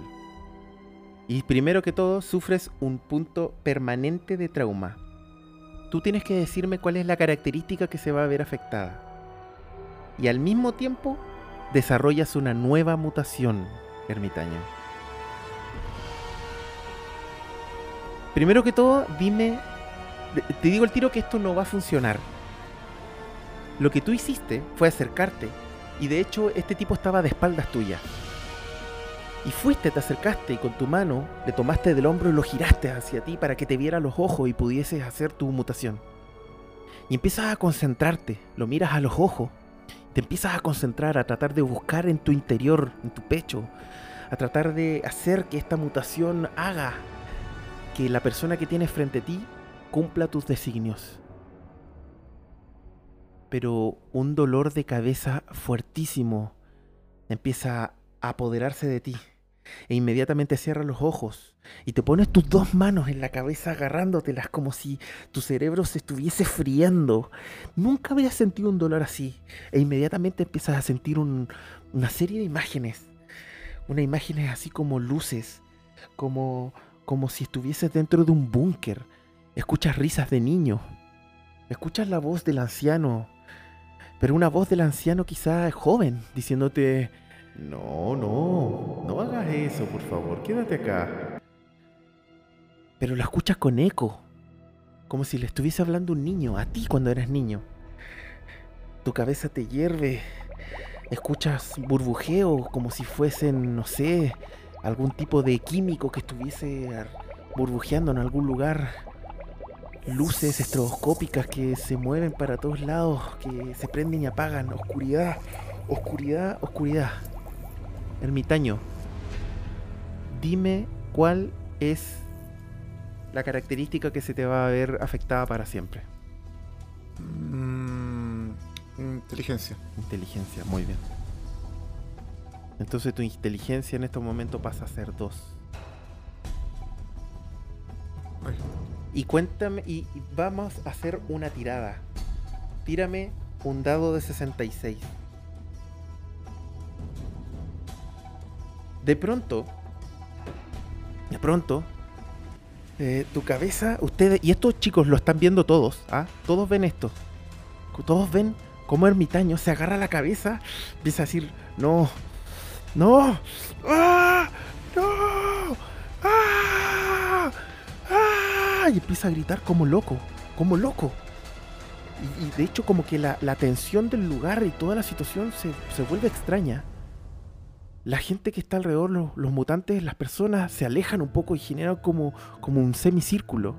Y primero que todo, sufres un punto permanente de trauma. Tú tienes que decirme cuál es la característica que se va a ver afectada. Y al mismo tiempo, desarrollas una nueva mutación, ermitaño. Primero que todo, dime... Te digo el tiro que esto no va a funcionar. Lo que tú hiciste fue acercarte y de hecho este tipo estaba de espaldas tuyas. Y fuiste, te acercaste y con tu mano le tomaste del hombro y lo giraste hacia ti para que te viera los ojos y pudieses hacer tu mutación. Y empiezas a concentrarte, lo miras a los ojos, te empiezas a concentrar, a tratar de buscar en tu interior, en tu pecho, a tratar de hacer que esta mutación haga que la persona que tienes frente a ti cumpla tus designios pero un dolor de cabeza fuertísimo empieza a apoderarse de ti. E inmediatamente cierras los ojos y te pones tus dos manos en la cabeza agarrándotelas como si tu cerebro se estuviese friendo. Nunca habías sentido un dolor así. E inmediatamente empiezas a sentir un- una serie de imágenes. Unas imágenes así como luces, como, como si estuvieses dentro de un búnker. Escuchas risas de niños. Escuchas la voz del anciano pero una voz del anciano quizá joven, diciéndote, no, no, no hagas eso, por favor, quédate acá. Pero la escuchas con eco, como si le estuviese hablando un niño, a ti cuando eras niño. Tu cabeza te hierve. Escuchas burbujeo como si fuesen, no sé, algún tipo de químico que estuviese burbujeando en algún lugar. Luces estroboscópicas que se mueven para todos lados, que se prenden y apagan. Oscuridad, oscuridad, oscuridad. Ermitaño, dime cuál es la característica que se te va a ver afectada para siempre. Mm, inteligencia. Inteligencia, muy bien. Entonces tu inteligencia en este momento pasa a ser 2. Y cuéntame, y, y vamos a hacer una tirada. Tírame un dado de 66. De pronto, de pronto, eh, tu cabeza, ustedes, y estos chicos lo están viendo todos, ¿ah? Todos ven esto. Todos ven cómo ermitaño se agarra la cabeza, empieza a decir, no, no, ¡Ah! no, Y empieza a gritar como loco, como loco. Y, y de hecho como que la, la tensión del lugar y toda la situación se, se vuelve extraña. La gente que está alrededor, los, los mutantes, las personas se alejan un poco y generan como, como un semicírculo.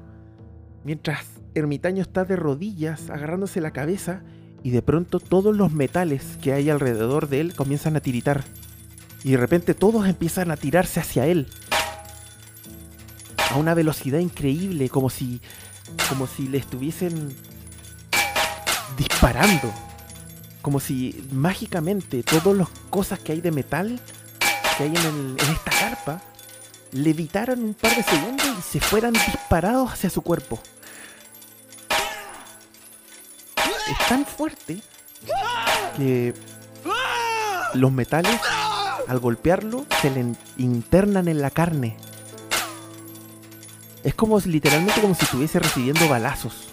Mientras Ermitaño está de rodillas agarrándose la cabeza y de pronto todos los metales que hay alrededor de él comienzan a tiritar. Y de repente todos empiezan a tirarse hacia él. A una velocidad increíble, como si como si le estuviesen disparando. Como si mágicamente todas las cosas que hay de metal que hay en, el- en esta carpa levitaran un par de segundos y se fueran disparados hacia su cuerpo. Es tan fuerte que los metales, al golpearlo, se le in- internan en la carne. Es como literalmente como si estuviese recibiendo balazos.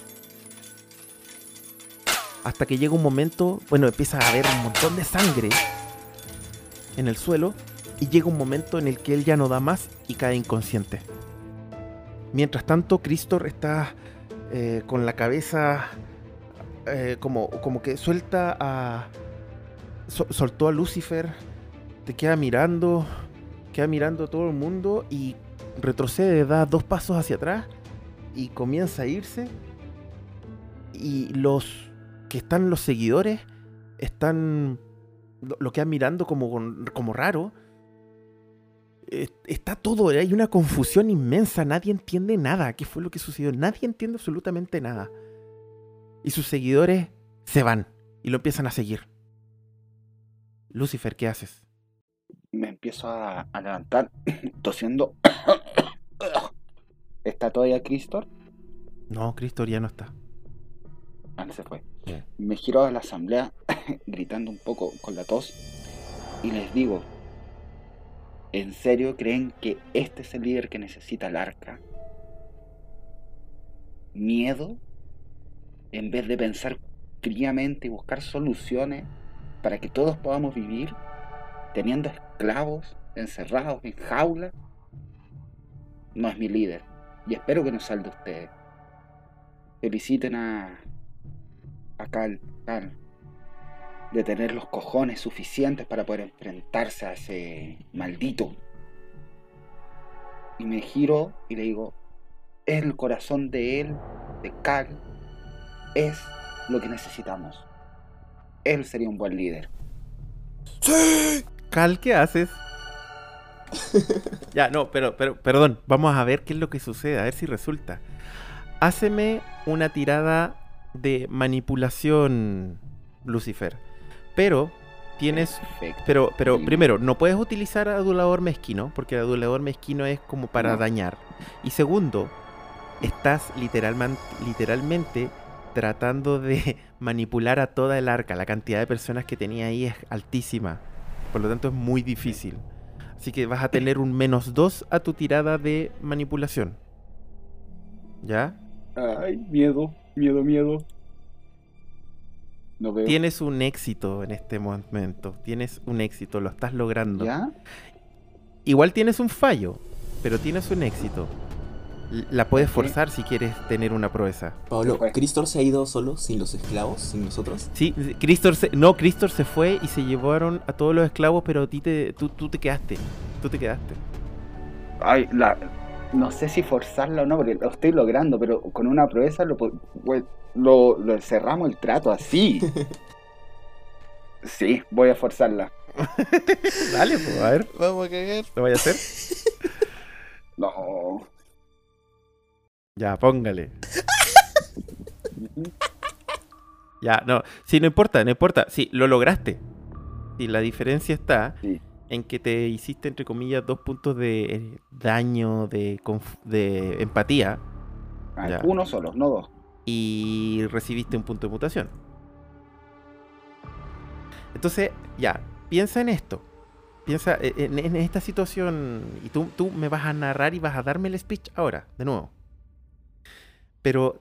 Hasta que llega un momento, bueno, empieza a haber un montón de sangre en el suelo y llega un momento en el que él ya no da más y cae inconsciente. Mientras tanto, Cristor está eh, con la cabeza eh, como, como que suelta a... so- soltó a Lucifer, te queda mirando, queda mirando a todo el mundo y retrocede, da dos pasos hacia atrás y comienza a irse. Y los que están los seguidores están lo, lo quedan mirando como, como raro. Eh, Está todo, hay una confusión inmensa, nadie entiende nada. ¿Qué fue lo que sucedió? Nadie entiende absolutamente nada. Y sus seguidores se van y lo empiezan a seguir. Lucifer, ¿qué haces? Empiezo a, a levantar <coughs> tosiendo. <coughs> ¿Está todavía Cristor? No, Cristor ya no está. Ah, no se fue. Me giro a la asamblea <coughs> gritando un poco con la tos y les digo, ¿en serio creen que este es el líder que necesita el arca? ¿Miedo? En vez de pensar fríamente y buscar soluciones para que todos podamos vivir teniendo esclavos encerrados en jaulas. No es mi líder y espero que no salga de ustedes. Feliciten a, a Cal, Cal de tener los cojones suficientes para poder enfrentarse a ese maldito. Y me giro y le digo, el corazón de él, de Cal, es lo que necesitamos. Él sería un buen líder. Cal, ¿qué haces? ya, no, pero, pero, perdón, vamos a ver qué es lo que sucede, a ver si resulta. Háceme una tirada de manipulación, Lucifer. Pero tienes. Perfecto. Pero, pero primero, no puedes utilizar adulador mezquino, porque el adulador mezquino es como para No. dañar. Y segundo, estás literalmente, literalmente tratando de <laughs> manipular a toda el arca. La cantidad de personas que tenía ahí es altísima. Por lo tanto, es muy difícil. Así que vas a tener un menos 2 a tu tirada de manipulación. ¿Ya? Ay, miedo, miedo, miedo. No veo. Tienes un éxito en este momento. Tienes un éxito, lo estás logrando. ¿Ya? Igual tienes un fallo, pero tienes un éxito. La puedes forzar si quieres tener una proeza. Pablo? ¿Cristor se ha ido solo, sin los esclavos, sin nosotros? Sí, Cristor se, no, Cristor se fue y se llevaron a todos los esclavos, pero a ti te, tú, tú te quedaste. Tú te quedaste. Ay, la, no sé si forzarla o no, porque lo estoy logrando, pero con una proeza lo, pues, lo, lo cerramos el trato así. <laughs> Sí, voy a forzarla. Dale, pues, a ver, Vamos a cagar. ¿lo voy a hacer? <laughs> No. Ya, póngale. <laughs> Ya, no, sí, no importa, no importa. Sí, lo lograste. Sí, la diferencia está Sí. en que te hiciste, entre comillas, dos puntos de eh, daño, de, empatía, Ah. Uno solo, no dos. y recibiste un punto de mutación. Entonces, ya, piensa en esto. Piensa e, en, en esta situación y tú, tú me vas a narrar y vas a darme el speech ahora, de nuevo. Pero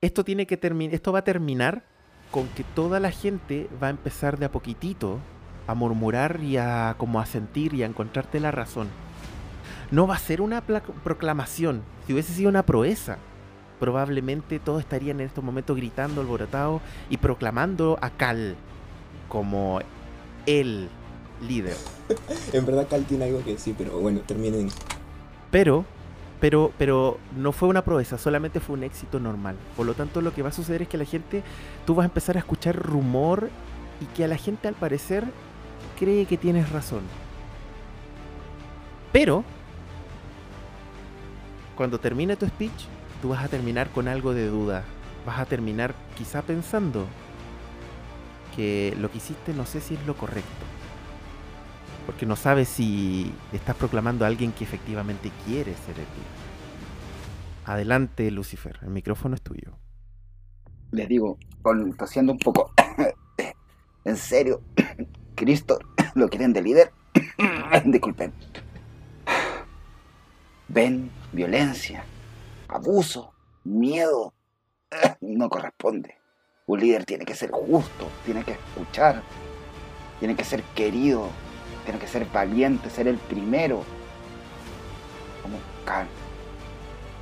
esto tiene que terminar, esto va a terminar con que toda la gente va a empezar de a poquitito a murmurar y a como a sentir y a encontrarte la razón. No va a ser una proclamación. Si hubiese sido una proeza, probablemente todos estarían en estos momentos gritando, alborotados y proclamando a Cal como el líder. <laughs> En verdad Cal tiene algo que decir, pero bueno, terminen. Pero, pero, pero no fue una proeza, solamente fue un éxito normal. Por lo tanto, lo que va a suceder es que la gente, tú vas a empezar a escuchar rumor y que a la gente al parecer cree que tienes razón. Pero, cuando termine tu speech, tú vas a terminar con algo de duda. Vas a terminar quizá pensando que lo que hiciste no sé si es lo correcto. Porque no sabes si estás proclamando a alguien que efectivamente quiere ser el líder. Adelante, Lucifer, el micrófono es tuyo. Les digo, tosiendo un poco. <coughs> en serio, <coughs> Cristo, <coughs> ¿lo quieren de líder? Disculpen. Ven violencia, abuso, miedo. No corresponde. Un líder tiene que ser justo, tiene que escuchar, tiene que ser querido, tiene que ser valiente, ser el primero. Como Khan.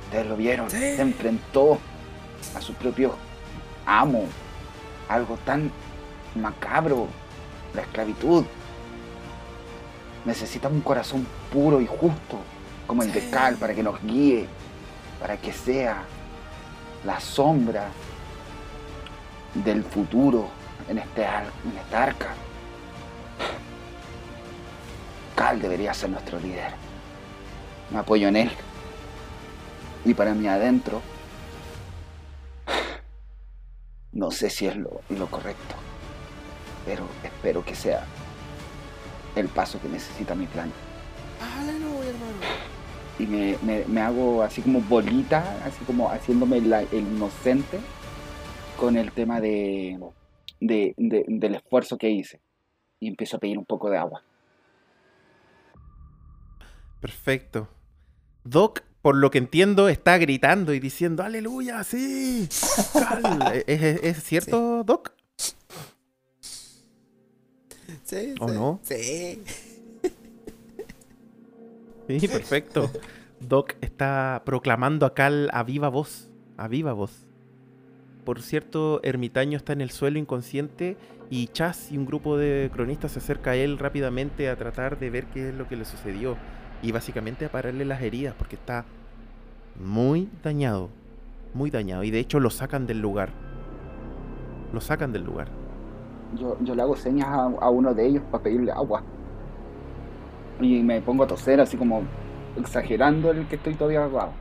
Ustedes lo vieron, se enfrentó a su propio amo. Algo tan macabro, la esclavitud. Necesita un corazón puro y justo, como el de Cal, para que nos guíe, para que sea la sombra del futuro en, este en esta arca. Debería ser nuestro líder. Me apoyo en él. Y para mí adentro, no sé si es lo, lo correcto, pero espero que sea el paso que necesita mi plan. Y me, me- me hago así como bolita, así como haciéndome la- el inocente con el tema de, de- de- del esfuerzo que hice. Y empiezo a pedir un poco de agua. Perfecto. Doc, por lo que entiendo, está gritando y diciendo, aleluya, sí. Cal". ¿Es, <laughs> es- es cierto, Doc? Sí, ¿O sí. no? Sí. Sí, perfecto. Doc está proclamando a Cal a viva voz. A viva voz. Por cierto, Ermitaño está en el suelo inconsciente y Chas y un grupo de cronistas se acerca a él rápidamente a tratar de ver qué es lo que le sucedió. Y básicamente a pararle las heridas porque está muy dañado. Muy dañado. Y de hecho lo sacan del lugar. Lo sacan del lugar. Yo, yo le hago señas a, a uno de ellos para pedirle agua. Y me pongo a toser así como exagerando el que estoy todavía ahogado.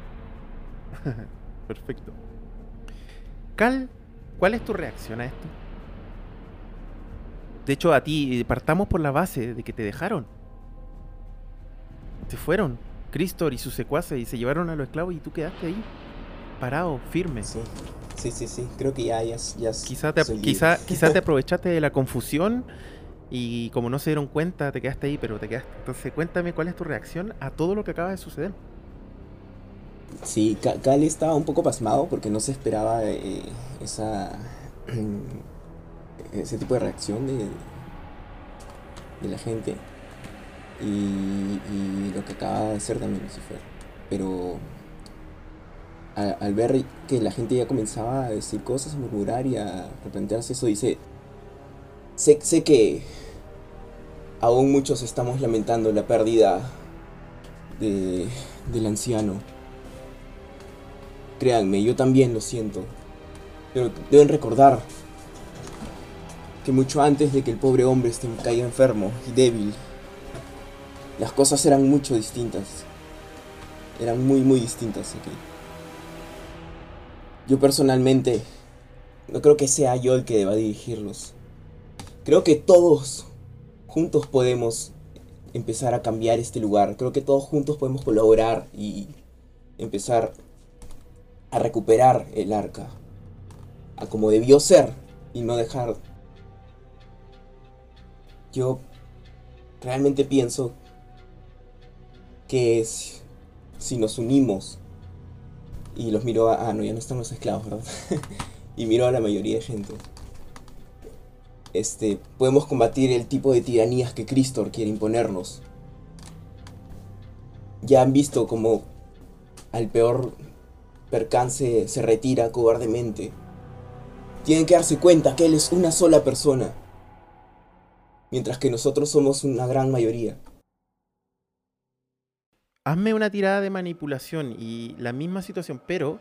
<laughs> Perfecto. Cal, ¿cuál es tu reacción a esto? De hecho, a ti, eh, partamos por la base de que te dejaron. Se fueron. Cristor y sus secuaces y se llevaron a los esclavos y tú quedaste ahí, parado, firme. Sí, sí, sí, sí. Creo que ya, ya, ya Quizá te, quizá, quizá te <laughs> aprovechaste de la confusión y como no se dieron cuenta, te quedaste ahí, pero te quedaste. Entonces, cuéntame cuál es tu reacción a todo lo que acaba de suceder. Sí, Ca- Cal estaba un poco pasmado porque no se esperaba eh, esa <clears throat> ese tipo de reacción de, de la gente y, y lo que acaba de hacer también Lucifer. Pero al ver que la gente ya comenzaba a decir cosas, a murmurar y a replantearse eso, dice, sé, sé que aún muchos estamos lamentando la pérdida de, del anciano. Créanme, yo también lo siento. Pero deben recordar que mucho antes de que el pobre hombre esté caiga enfermo y débil, las cosas eran mucho distintas. Eran muy, muy distintas aquí. Yo personalmente no creo que sea yo el que deba dirigirlos. Creo que todos juntos podemos empezar a cambiar este lugar. Creo que todos juntos podemos colaborar y empezar a recuperar el arca a como debió ser y no dejar. Yo realmente pienso que si nos unimos y los miro a... Ah, no, ya no están los esclavos, ¿verdad? <laughs> y miro a la mayoría de gente. Este, podemos combatir el tipo de tiranías que Cristor quiere imponernos. Ya han visto como al peor percance se retira cobardemente. Tienen que darse cuenta que él es una sola persona, mientras que nosotros somos una gran mayoría. Hazme una tirada de manipulación y la misma situación, pero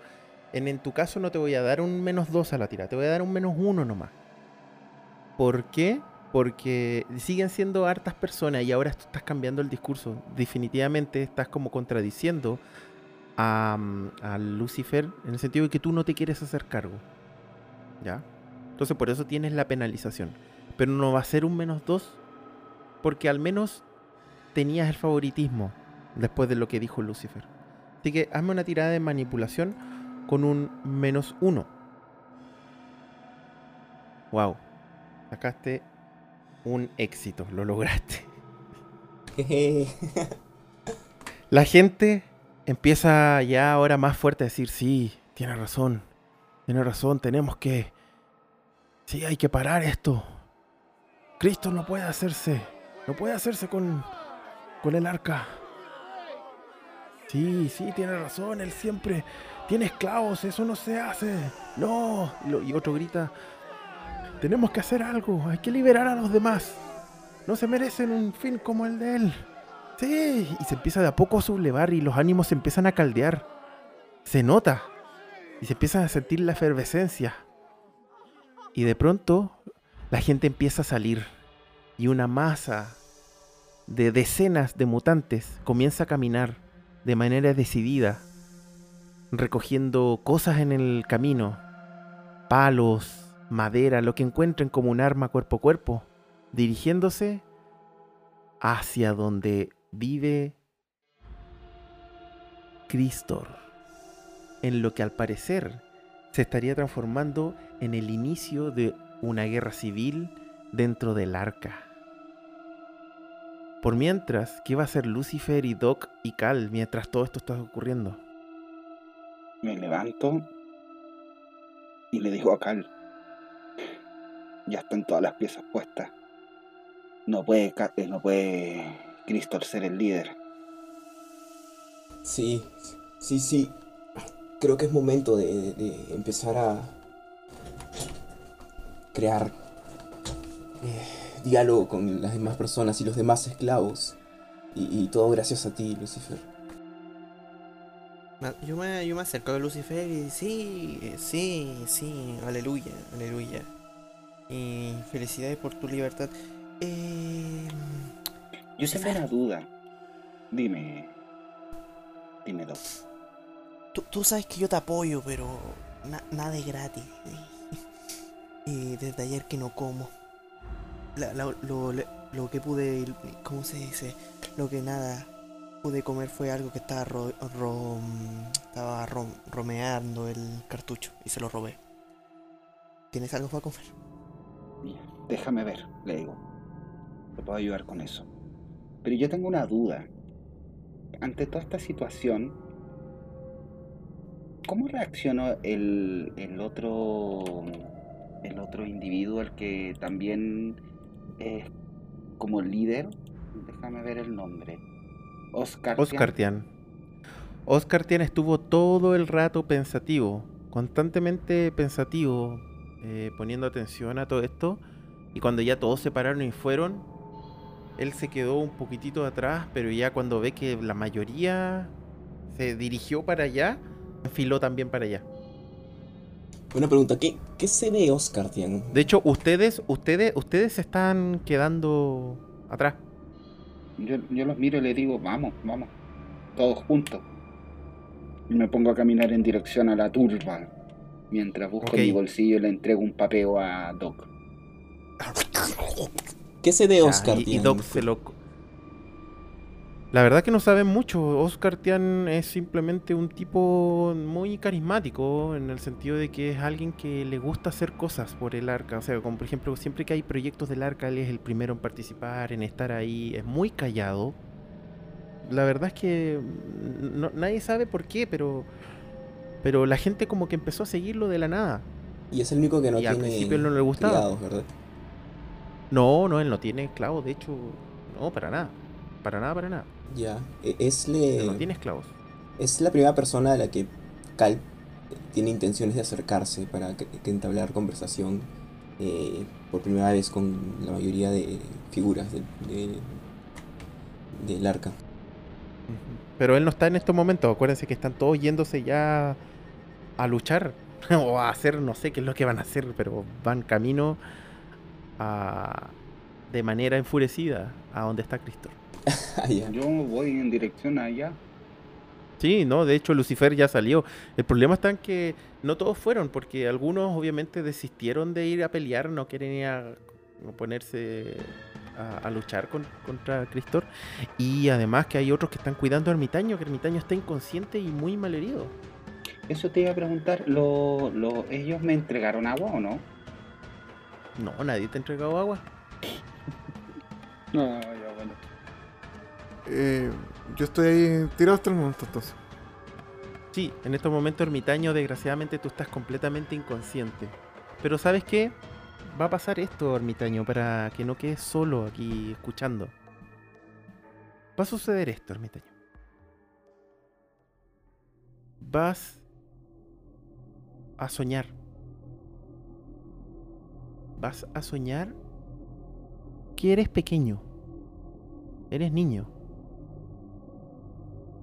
en, en tu caso no te voy a dar un menos 2 a la tirada, te voy a dar un menos 1 nomás. ¿Por qué? Porque siguen siendo hartas personas y ahora estás cambiando el discurso. Definitivamente estás como contradiciendo a, a Lucifer en el sentido de que tú no te quieres hacer cargo. ¿Ya? Entonces por eso tienes la penalización. Pero no va a ser un menos 2 porque al menos tenías el favoritismo después de lo que dijo Lucifer. Así que hazme una tirada de manipulación con un menos 1. Wow. Sacaste un éxito, lo lograste. <laughs> La gente empieza ya ahora más fuerte a decir, sí, tiene razón, tiene razón, tenemos que... Sí, hay que parar esto. Cristo no puede hacerse, no puede hacerse con, con el arca. Sí, sí, tiene razón, él siempre tiene esclavos, eso no se hace. No. Y, otro grita, tenemos que hacer algo, hay que liberar a los demás. No se merecen un fin como el de él. Sí, y se empieza de a poco a sublevar y los ánimos se empiezan a caldear. Se nota. Y se empieza a sentir la efervescencia. Y de pronto la gente empieza a salir. Y una masa de decenas de mutantes comienza a caminar de manera decidida, recogiendo cosas en el camino, palos, madera, lo que encuentren como un arma cuerpo a cuerpo, dirigiéndose hacia donde vive Cristor, en lo que al parecer se estaría transformando en el inicio de una guerra civil dentro del arca. Por mientras, ¿qué va a hacer Lucifer y Doc y Cal mientras todo esto está ocurriendo? Me levanto y le digo a Cal, ya están todas las piezas puestas. No puede, eh, no puede Cristo ser el líder. Sí, sí, sí. Creo que es momento de, de empezar a crear eh, diálogo con las demás personas y los demás esclavos. Y, todo gracias a ti, Lucifer. Yo me, yo me acerco a Lucifer y sí, sí, sí, aleluya, aleluya. Y felicidades por tu libertad. Eh, yo sé una duda. Dime. Dime dos. Tú, tú, sabes que yo te apoyo, pero nada es gratis. <laughs> Y desde ayer que no como lo, que pude, ¿cómo se dice? Lo que nada pude comer fue algo que estaba, estaba romeando el cartucho y se lo robé. ¿Tienes algo para comer? Déjame ver, le digo. Te puedo ayudar con eso. Pero yo tengo una duda. Ante toda esta situación, ¿cómo reaccionó el, el otro el otro individuo, el que también eh, como líder, déjame ver el nombre. Oscar. Tian. Oscar Tian estuvo todo el rato pensativo, constantemente pensativo, eh, poniendo atención a todo esto. Y cuando ya todos se pararon y fueron, él se quedó un poquitito atrás, pero ya cuando ve que la mayoría se dirigió para allá, enfiló también para allá. Una pregunta, ¿qué, qué se ve Oscar Tian? De hecho, ustedes, ustedes, ustedes se están quedando atrás. Yo, yo los miro y les digo, vamos, vamos, todos juntos. Y me pongo a caminar en dirección a la turba. Mientras busco mi bolsillo y le entrego un papeo a Doc. ¿Qué se ve Oscar y, y? Doc se lo... La verdad que no saben mucho. Oscar Tian es simplemente un tipo muy carismático en el sentido de que es alguien que le gusta hacer cosas por el arca. O sea, como por ejemplo, siempre que hay proyectos del arca, él es el primero en participar, en estar ahí. Es muy callado. La verdad es que mm, no- nadie sabe por qué, pero, pero la gente como que empezó a seguirlo de la nada. Y es el único que no y al tiene principio no le gustaba. criados, ¿verdad? No, no, él no tiene esclavos, de hecho, no, para nada. Para nada, para nada. Ya. E- Es, le... No tiene esclavos. es la primera persona a la que Cal tiene intenciones de acercarse para que, que entablar conversación eh, por primera vez con la mayoría de figuras del, de- del arca. Pero él no está en estos momentos. Acuérdense que están todos yéndose ya a luchar. <laughs> o a hacer, no sé qué es lo que van a hacer, pero van camino a, de manera enfurecida a donde está Cristo. Ah, ya. Yo voy en dirección allá. Sí, no, de hecho Lucifer ya salió. El problema está en que no todos fueron, porque algunos obviamente desistieron de ir a pelear, no quieren ir a ponerse a, a luchar con- contra Cristor. Y además que hay otros que están cuidando a Ermitaño, que Ermitaño está inconsciente y muy mal herido. Eso te iba a preguntar, ¿lo, lo- ¿ellos me entregaron agua o no? No, nadie te ha entregado agua. <laughs> No, ya. Eh, yo estoy ahí tirado hasta el momento entonces. Sí, en estos momentos Ermitaño, desgraciadamente tú estás completamente inconsciente. Pero ¿sabes qué? Va a pasar esto, Ermitaño, para que no quedes solo aquí escuchando. Va a suceder esto, Ermitaño. Vas a soñar. Vas a soñar que eres pequeño. Eres niño.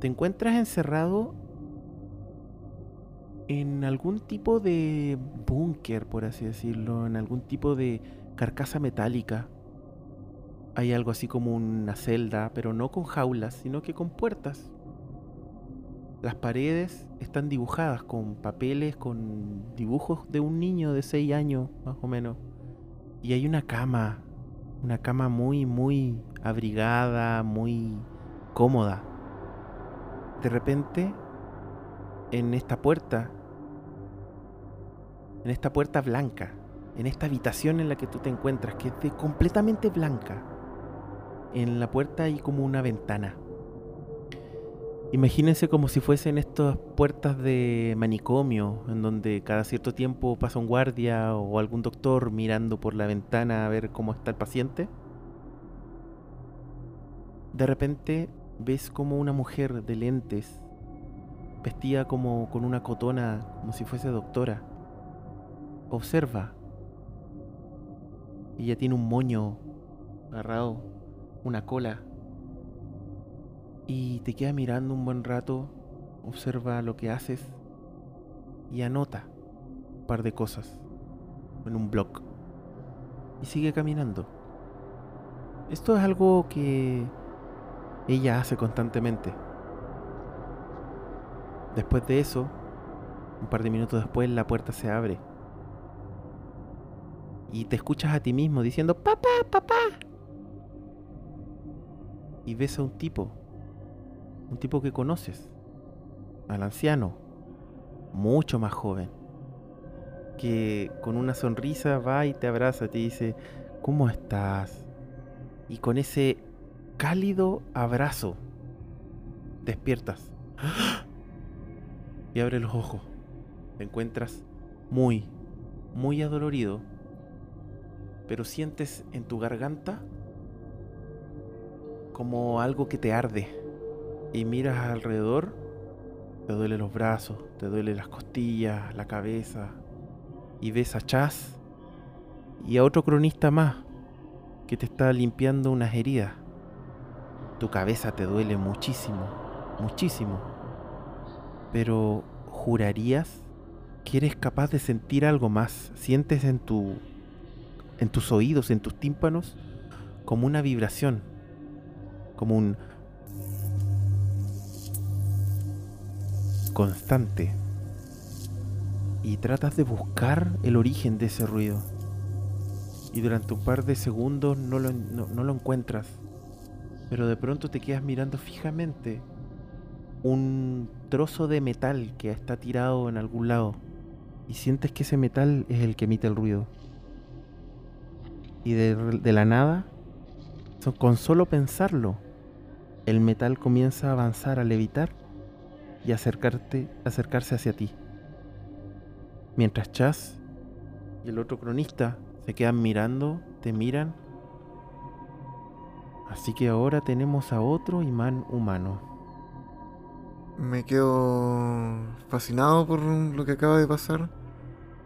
Te encuentras encerrado en algún tipo de búnker, por así decirlo, en algún tipo de carcasa metálica. Hay algo así como una celda, pero no con jaulas, sino que con puertas. Las paredes están dibujadas con papeles, con dibujos de un niño de 6 años, más o menos. Y hay una cama, una cama muy, muy abrigada, muy cómoda. De repente, en esta puerta, en esta puerta blanca, en esta habitación en la que tú te encuentras, que es de completamente blanca, en la puerta hay como una ventana. Imagínense como si fuesen estas puertas de manicomio, en donde cada cierto tiempo pasa un guardia o algún doctor mirando por la ventana a ver cómo está el paciente. De repente ves como una mujer de lentes, vestida como con una cotona, como si fuese doctora, observa. Ella tiene un moño agarrado, una cola, y te queda mirando un buen rato, observa lo que haces y anota un par de cosas en un blog. Y sigue caminando. Esto es algo que ella hace constantemente. Después de eso, un par de minutos después, la puerta se abre. Y te escuchas a ti mismo diciendo, papá, papá. Y ves a un tipo, un tipo que conoces, al anciano, mucho más joven, que con una sonrisa va y te abraza, te dice, ¿cómo estás? Y con ese cálido abrazo, despiertas <gasps> y abres los ojos. Te encuentras muy, muy adolorido, pero sientes en tu garganta como algo que te arde y miras alrededor te duele los brazos, te duele las costillas, la cabeza, y ves a Chas y a otro cronista más que te está limpiando unas heridas. Tu cabeza te duele muchísimo, muchísimo. Pero ¿jurarías que eres capaz de sentir algo más? ¿Sientes en tu en tus oídos, en tus tímpanos como una vibración, como un constante y tratas de buscar el origen de ese ruido. Y durante un par de segundos no lo, no, lo encuentras. Pero de pronto te quedas mirando fijamente un trozo de metal que está tirado en algún lado. Y sientes que ese metal es el que emite el ruido. Y de, de la nada, con solo pensarlo, el metal comienza a avanzar, a levitar y acercarte, acercarse hacia ti. Mientras Chas y el otro cronista se quedan mirando, te miran. Así que ahora tenemos a otro imán humano. Me quedo fascinado por lo que acaba de pasar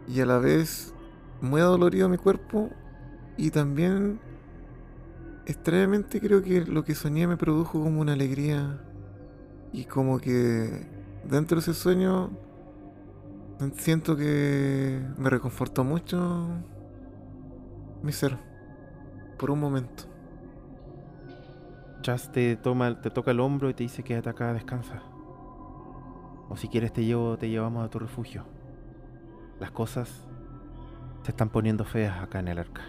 y a la vez muy adolorido mi cuerpo y también extrañamente creo que lo que soñé me produjo como una alegría y como que dentro de ese sueño siento que me reconfortó mucho mi ser. Por un momento. Chas te toma, te toca el hombro y te dice quédate acá, descansa. O si quieres te llevo, te llevamos a tu refugio. Las cosas se están poniendo feas acá en el arca.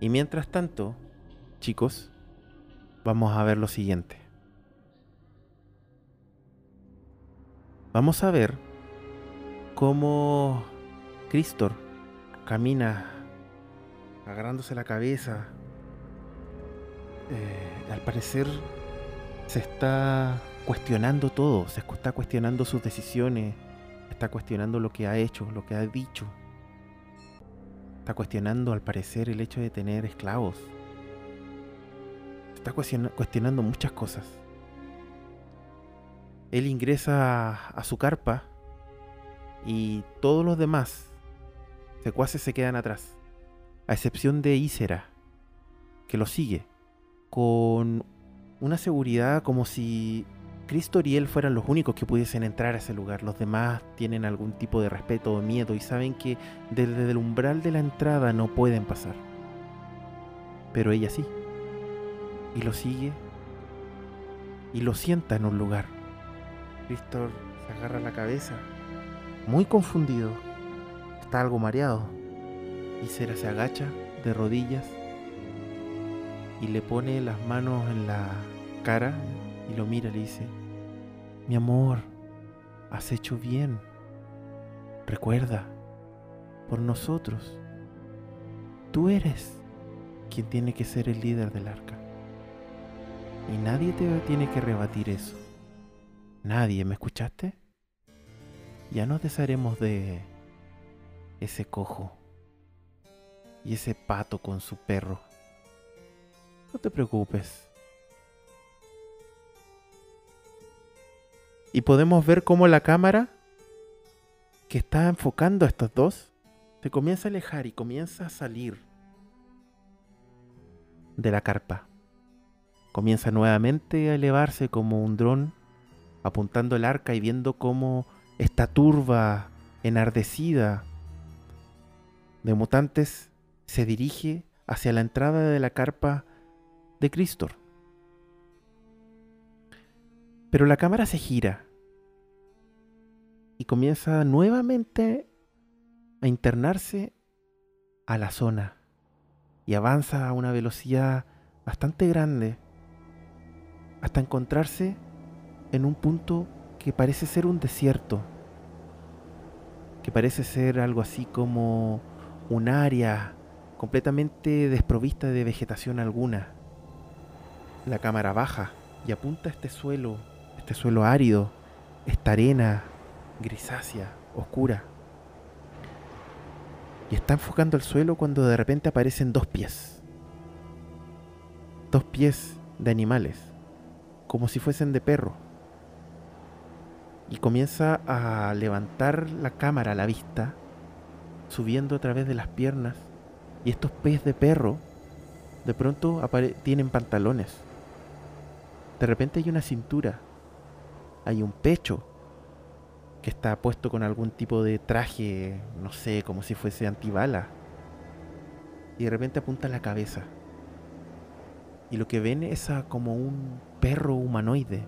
Y mientras tanto, chicos, vamos a ver lo siguiente. Vamos a ver cómo Cristor camina agarrándose la cabeza. Eh, al parecer se está cuestionando todo, se está cuestionando sus decisiones, está cuestionando lo que ha hecho, lo que ha dicho. Está cuestionando al parecer el hecho de tener esclavos. Está cuestionando muchas cosas. Él ingresa a su carpa y todos los demás secuaces se quedan atrás, a excepción de Isera, que lo sigue con una seguridad como si Cristo y él fueran los únicos que pudiesen entrar a ese lugar. Los demás tienen algún tipo de respeto o miedo y saben que desde el umbral de la entrada no pueden pasar. Pero ella sí. Y lo sigue y lo sienta en un lugar Víctor se agarra la cabeza, muy confundido. Está algo mareado. Y Cera se agacha de rodillas y le pone las manos en la cara y lo mira y le dice, mi amor, has hecho bien. Recuerda, por nosotros, tú eres quien tiene que ser el líder del arca. Y nadie te tiene que rebatir eso. Nadie, ¿me escuchaste? Ya nos desharemos de ese cojo y ese pato con su perro. No te preocupes. Y podemos ver cómo la cámara que está enfocando a estos dos se comienza a alejar y comienza a salir de la carpa. Comienza nuevamente a elevarse como un dron apuntando el arca y viendo cómo esta turba enardecida de mutantes se dirige hacia la entrada de la carpa de Cristor. Pero la cámara se gira y comienza nuevamente a internarse a la zona y avanza a una velocidad bastante grande hasta encontrarse en un punto que parece ser un desierto, que parece ser algo así como un área completamente desprovista de vegetación alguna. La cámara baja y apunta a este suelo, este suelo árido, esta arena grisácea, oscura. Y está enfocando el suelo cuando de repente aparecen dos pies. Dos pies de animales, como si fuesen de perro y comienza a levantar la cámara a la vista, subiendo a través de las piernas. Y estos pies de perro, de pronto tienen pantalones. De repente hay una cintura, hay un pecho que está puesto con algún tipo de traje, no sé, como si fuese antibala. Y de repente apunta la cabeza. Y lo que ven es a como un perro humanoide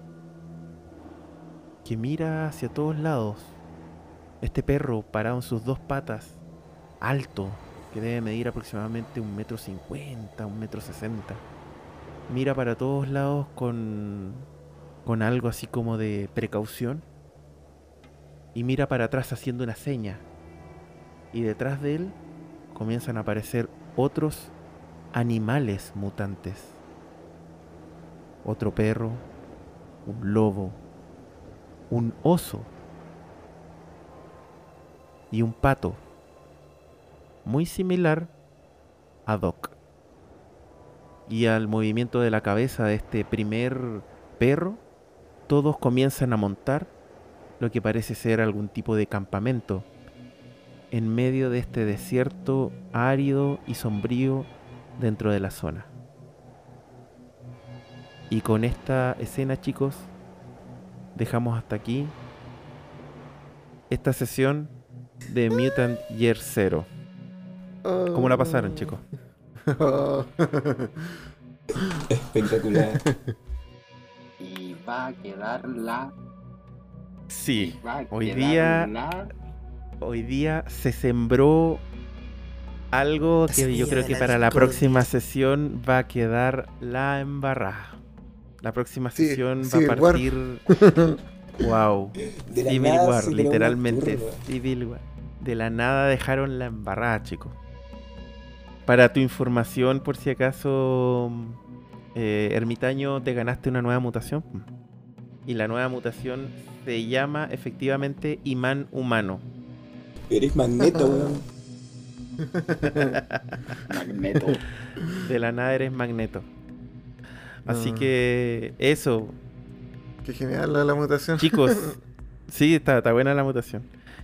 que mira hacia todos lados. Este perro parado en sus dos patas, alto, que debe medir aproximadamente un metro cincuenta, un metro sesenta. Mira para todos lados con, con algo así como de precaución. Y mira para atrás haciendo una seña. Y detrás de él comienzan a aparecer otros animales mutantes. Otro perro, un lobo, un oso y un pato. Muy similar a Doc. Y al movimiento de la cabeza de este primer perro, todos comienzan a montar lo que parece ser algún tipo de campamento en medio de este desierto árido y sombrío dentro de la zona. Y con esta escena, chicos, dejamos hasta aquí esta sesión de Mutant Year Zero. ¿Cómo la pasaron, chicos? <laughs> Espectacular. Y va a quedar la. Sí, a hoy quedar día- la- hoy día se sembró algo La que yo creo que la para la próxima sesión va a quedar la embarrada. La próxima sesión va a War. partir. <laughs> wow. De la Civil nada War, se creó un literalmente. Civil War. De la nada dejaron la embarrada, chicos. Para tu información, por si acaso, eh, Ermitaño, te ganaste una nueva mutación. Y la nueva mutación se llama efectivamente imán humano. Eres magneto, <laughs> weón. <laughs> Magneto. De la nada eres magneto. Así que eso, Qué genial la, la mutación. chicos. <laughs> sí, está, está buena la mutación.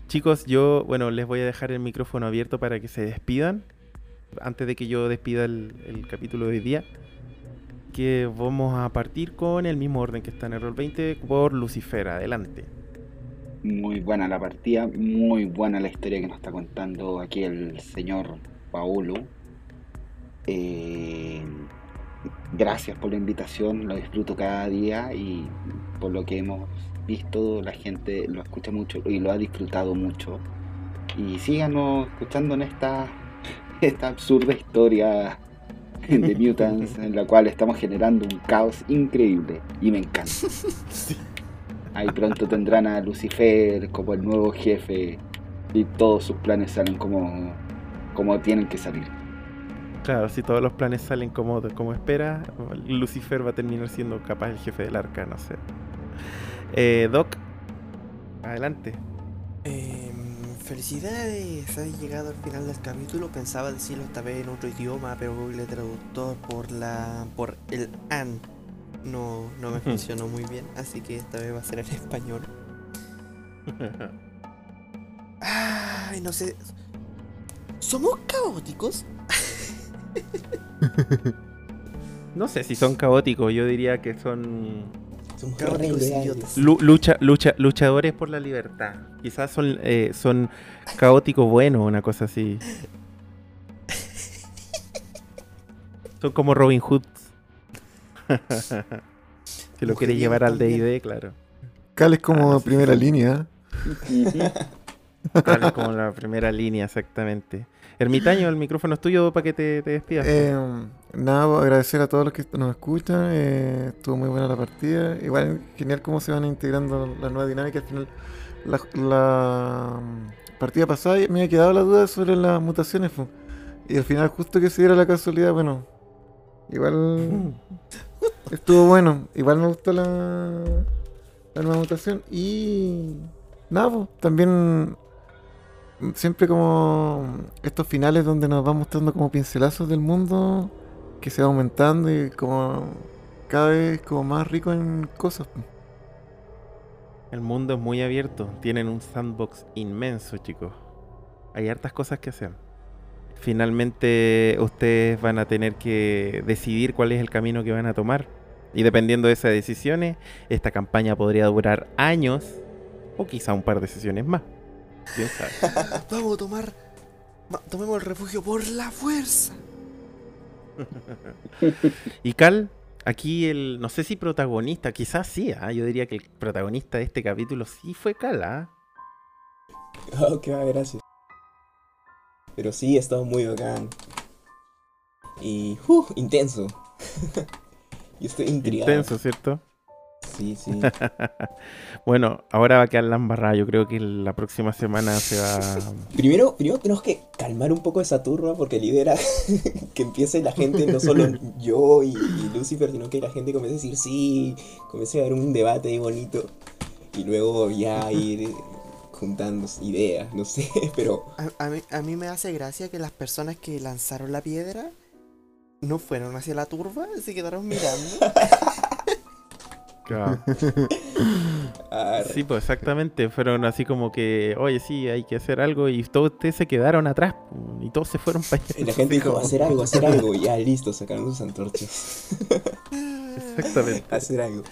Chicos, yo, bueno, les voy a dejar el micrófono abierto para que se despidan. Antes de que yo despida el, capítulo de hoy día. Que vamos a partir con el mismo orden que está en el rol 20 por Lucifer. Adelante. Muy buena la partida, muy buena la historia que nos está contando aquí el señor Paulo. Eh, gracias por la invitación, lo disfruto cada día y por lo que hemos visto, la gente lo escucha mucho y lo ha disfrutado mucho. Y síganos escuchando en esta, <laughs> esta absurda historia de <laughs> Mutants en la cual estamos generando un caos increíble y me encanta. <laughs> Ahí pronto tendrán a Lucifer como el nuevo jefe y todos sus planes salen como, como tienen que salir. Claro, si todos los planes salen como, como espera, Lucifer va a terminar siendo capaz el jefe del arca, no sé. Eh, Doc, adelante. Em, felicidades, has llegado al final del capítulo. Pensaba decirlo esta vez en otro idioma, pero Google Traductor por la por el an no, no me funcionó muy bien, así que esta vez va a ser en español. <laughs> Ay, no sé. ¿Somos caóticos? <laughs> No sé si son caóticos, yo diría que son Somos Caóticos idiotas. lu- lucha, lucha, luchadores por la libertad. Quizás son, eh, son caóticos buenos, una cosa así. <laughs> Son como Robin Hood. <laughs> si lo quiere llevar al. D&D, claro. Cal es como Ah, primera sí. línea. <laughs> Tal es como la primera línea, exactamente. Ermitaño, el micrófono es tuyo para que te, te despidas. Eh, nada, pues, agradecer a todos los que nos escuchan. eh, estuvo muy buena la partida. Igual genial cómo se van integrando las nuevas dinámicas. Al final, la, la, mm, partida pasada me había quedado la duda sobre las mutaciones. fu. Y al final, justo que se diera la casualidad, bueno, igual <laughs> estuvo bueno. Igual me gustó la, la nueva mutación. Y nada, pues, también siempre como estos finales donde nos va mostrando como pincelazos del mundo que se va aumentando y como cada vez como más rico en cosas. El mundo es muy abierto. Tienen un sandbox inmenso, chicos. Hay hartas cosas que hacer. Finalmente ustedes van a tener que decidir cuál es el camino que van a tomar. Y dependiendo de esas decisiones, esta campaña podría durar años o quizá un par de sesiones más. ¿Quién <laughs> sabe? Vamos a tomar. tomemos el refugio por la fuerza. Y Cal, aquí el, no sé si protagonista, quizás sí, ah, yo diría que el protagonista de este capítulo sí fue Cal, ¿ah? Oh, qué va, gracias. Pero sí, ha estado muy bacán. Y, uh, intenso. <laughs> Yo estoy intrigado. Intenso, ¿cierto? Sí, sí. <laughs> Bueno, ahora va a quedar la embarrada, yo creo que la próxima semana se va... <laughs> Primero, primero tenemos que calmar un poco esa turba porque lidera <laughs> que empiece la gente, no solo yo y, y Lucifer, sino que la gente comience a decir sí, comience a haber un debate ahí bonito y luego ya ir juntando ideas, no sé, pero A, a mí, a mí me hace gracia que las personas que lanzaron la piedra no fueron hacia la turba, se quedaron mirando. <laughs> Sí, pues exactamente, fueron así como que, oye, sí, hay que hacer algo y todos ustedes se quedaron atrás y todos se fueron para allá. y la gente dijo hacer algo, hacer algo, y ya listo, sacaron sus antorchas, <laughs> Exactamente. hacer algo.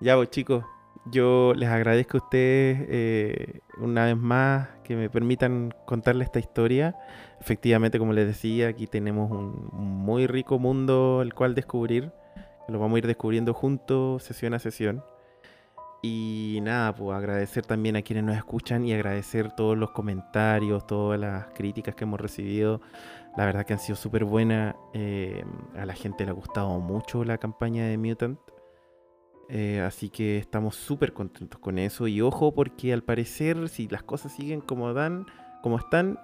Ya, pues chicos, yo les agradezco a ustedes eh, una vez más que me permitan contarles esta historia. Efectivamente, como les decía, aquí tenemos un muy rico mundo el cual descubrir. Lo vamos a ir descubriendo juntos, sesión a sesión. Y nada, pues agradecer también a quienes nos escuchan y agradecer todos los comentarios, todas las críticas que hemos recibido. La verdad que han sido súper buenas. eh, a la gente le ha gustado mucho la campaña de Mutant. Eh, así que estamos súper contentos con eso. Y ojo, porque al parecer, si las cosas siguen como dan, como están,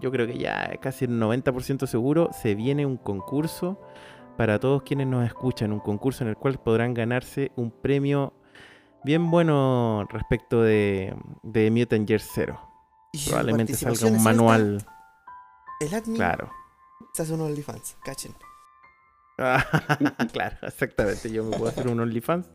yo creo que ya casi el 90% seguro, se viene un concurso para todos quienes nos escuchan. Un concurso en el cual podrán ganarse un premio bien bueno respecto de, de Mutant Year Zero. Y Probablemente salga un alta. manual. El admin Claro. se hace un OnlyFans, cachen. <laughs> claro, exactamente. Yo me puedo hacer un OnlyFans.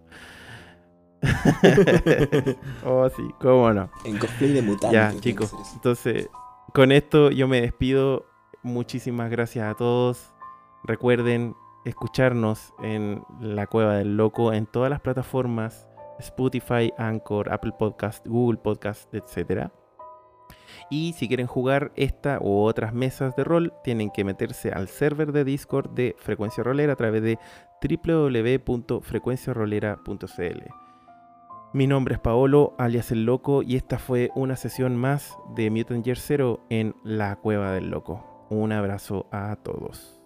<laughs> oh, sí, cómo no. En cosplay de mutante. Ya, chicos. Entonces, con esto yo me despido. Muchísimas gracias a todos. Recuerden escucharnos en La Cueva del Loco en todas las plataformas: Spotify, Anchor, Apple Podcast, Google Podcast, etc. Y si quieren jugar esta u otras mesas de rol, tienen que meterse al server de Discord de Frecuencia Rolera a través de www.frecuenciarolera.cl. Mi nombre es Paolo, alias El Loco, y esta fue una sesión más de Mutant Year Zero en La Cueva del Loco. Un abrazo a todos.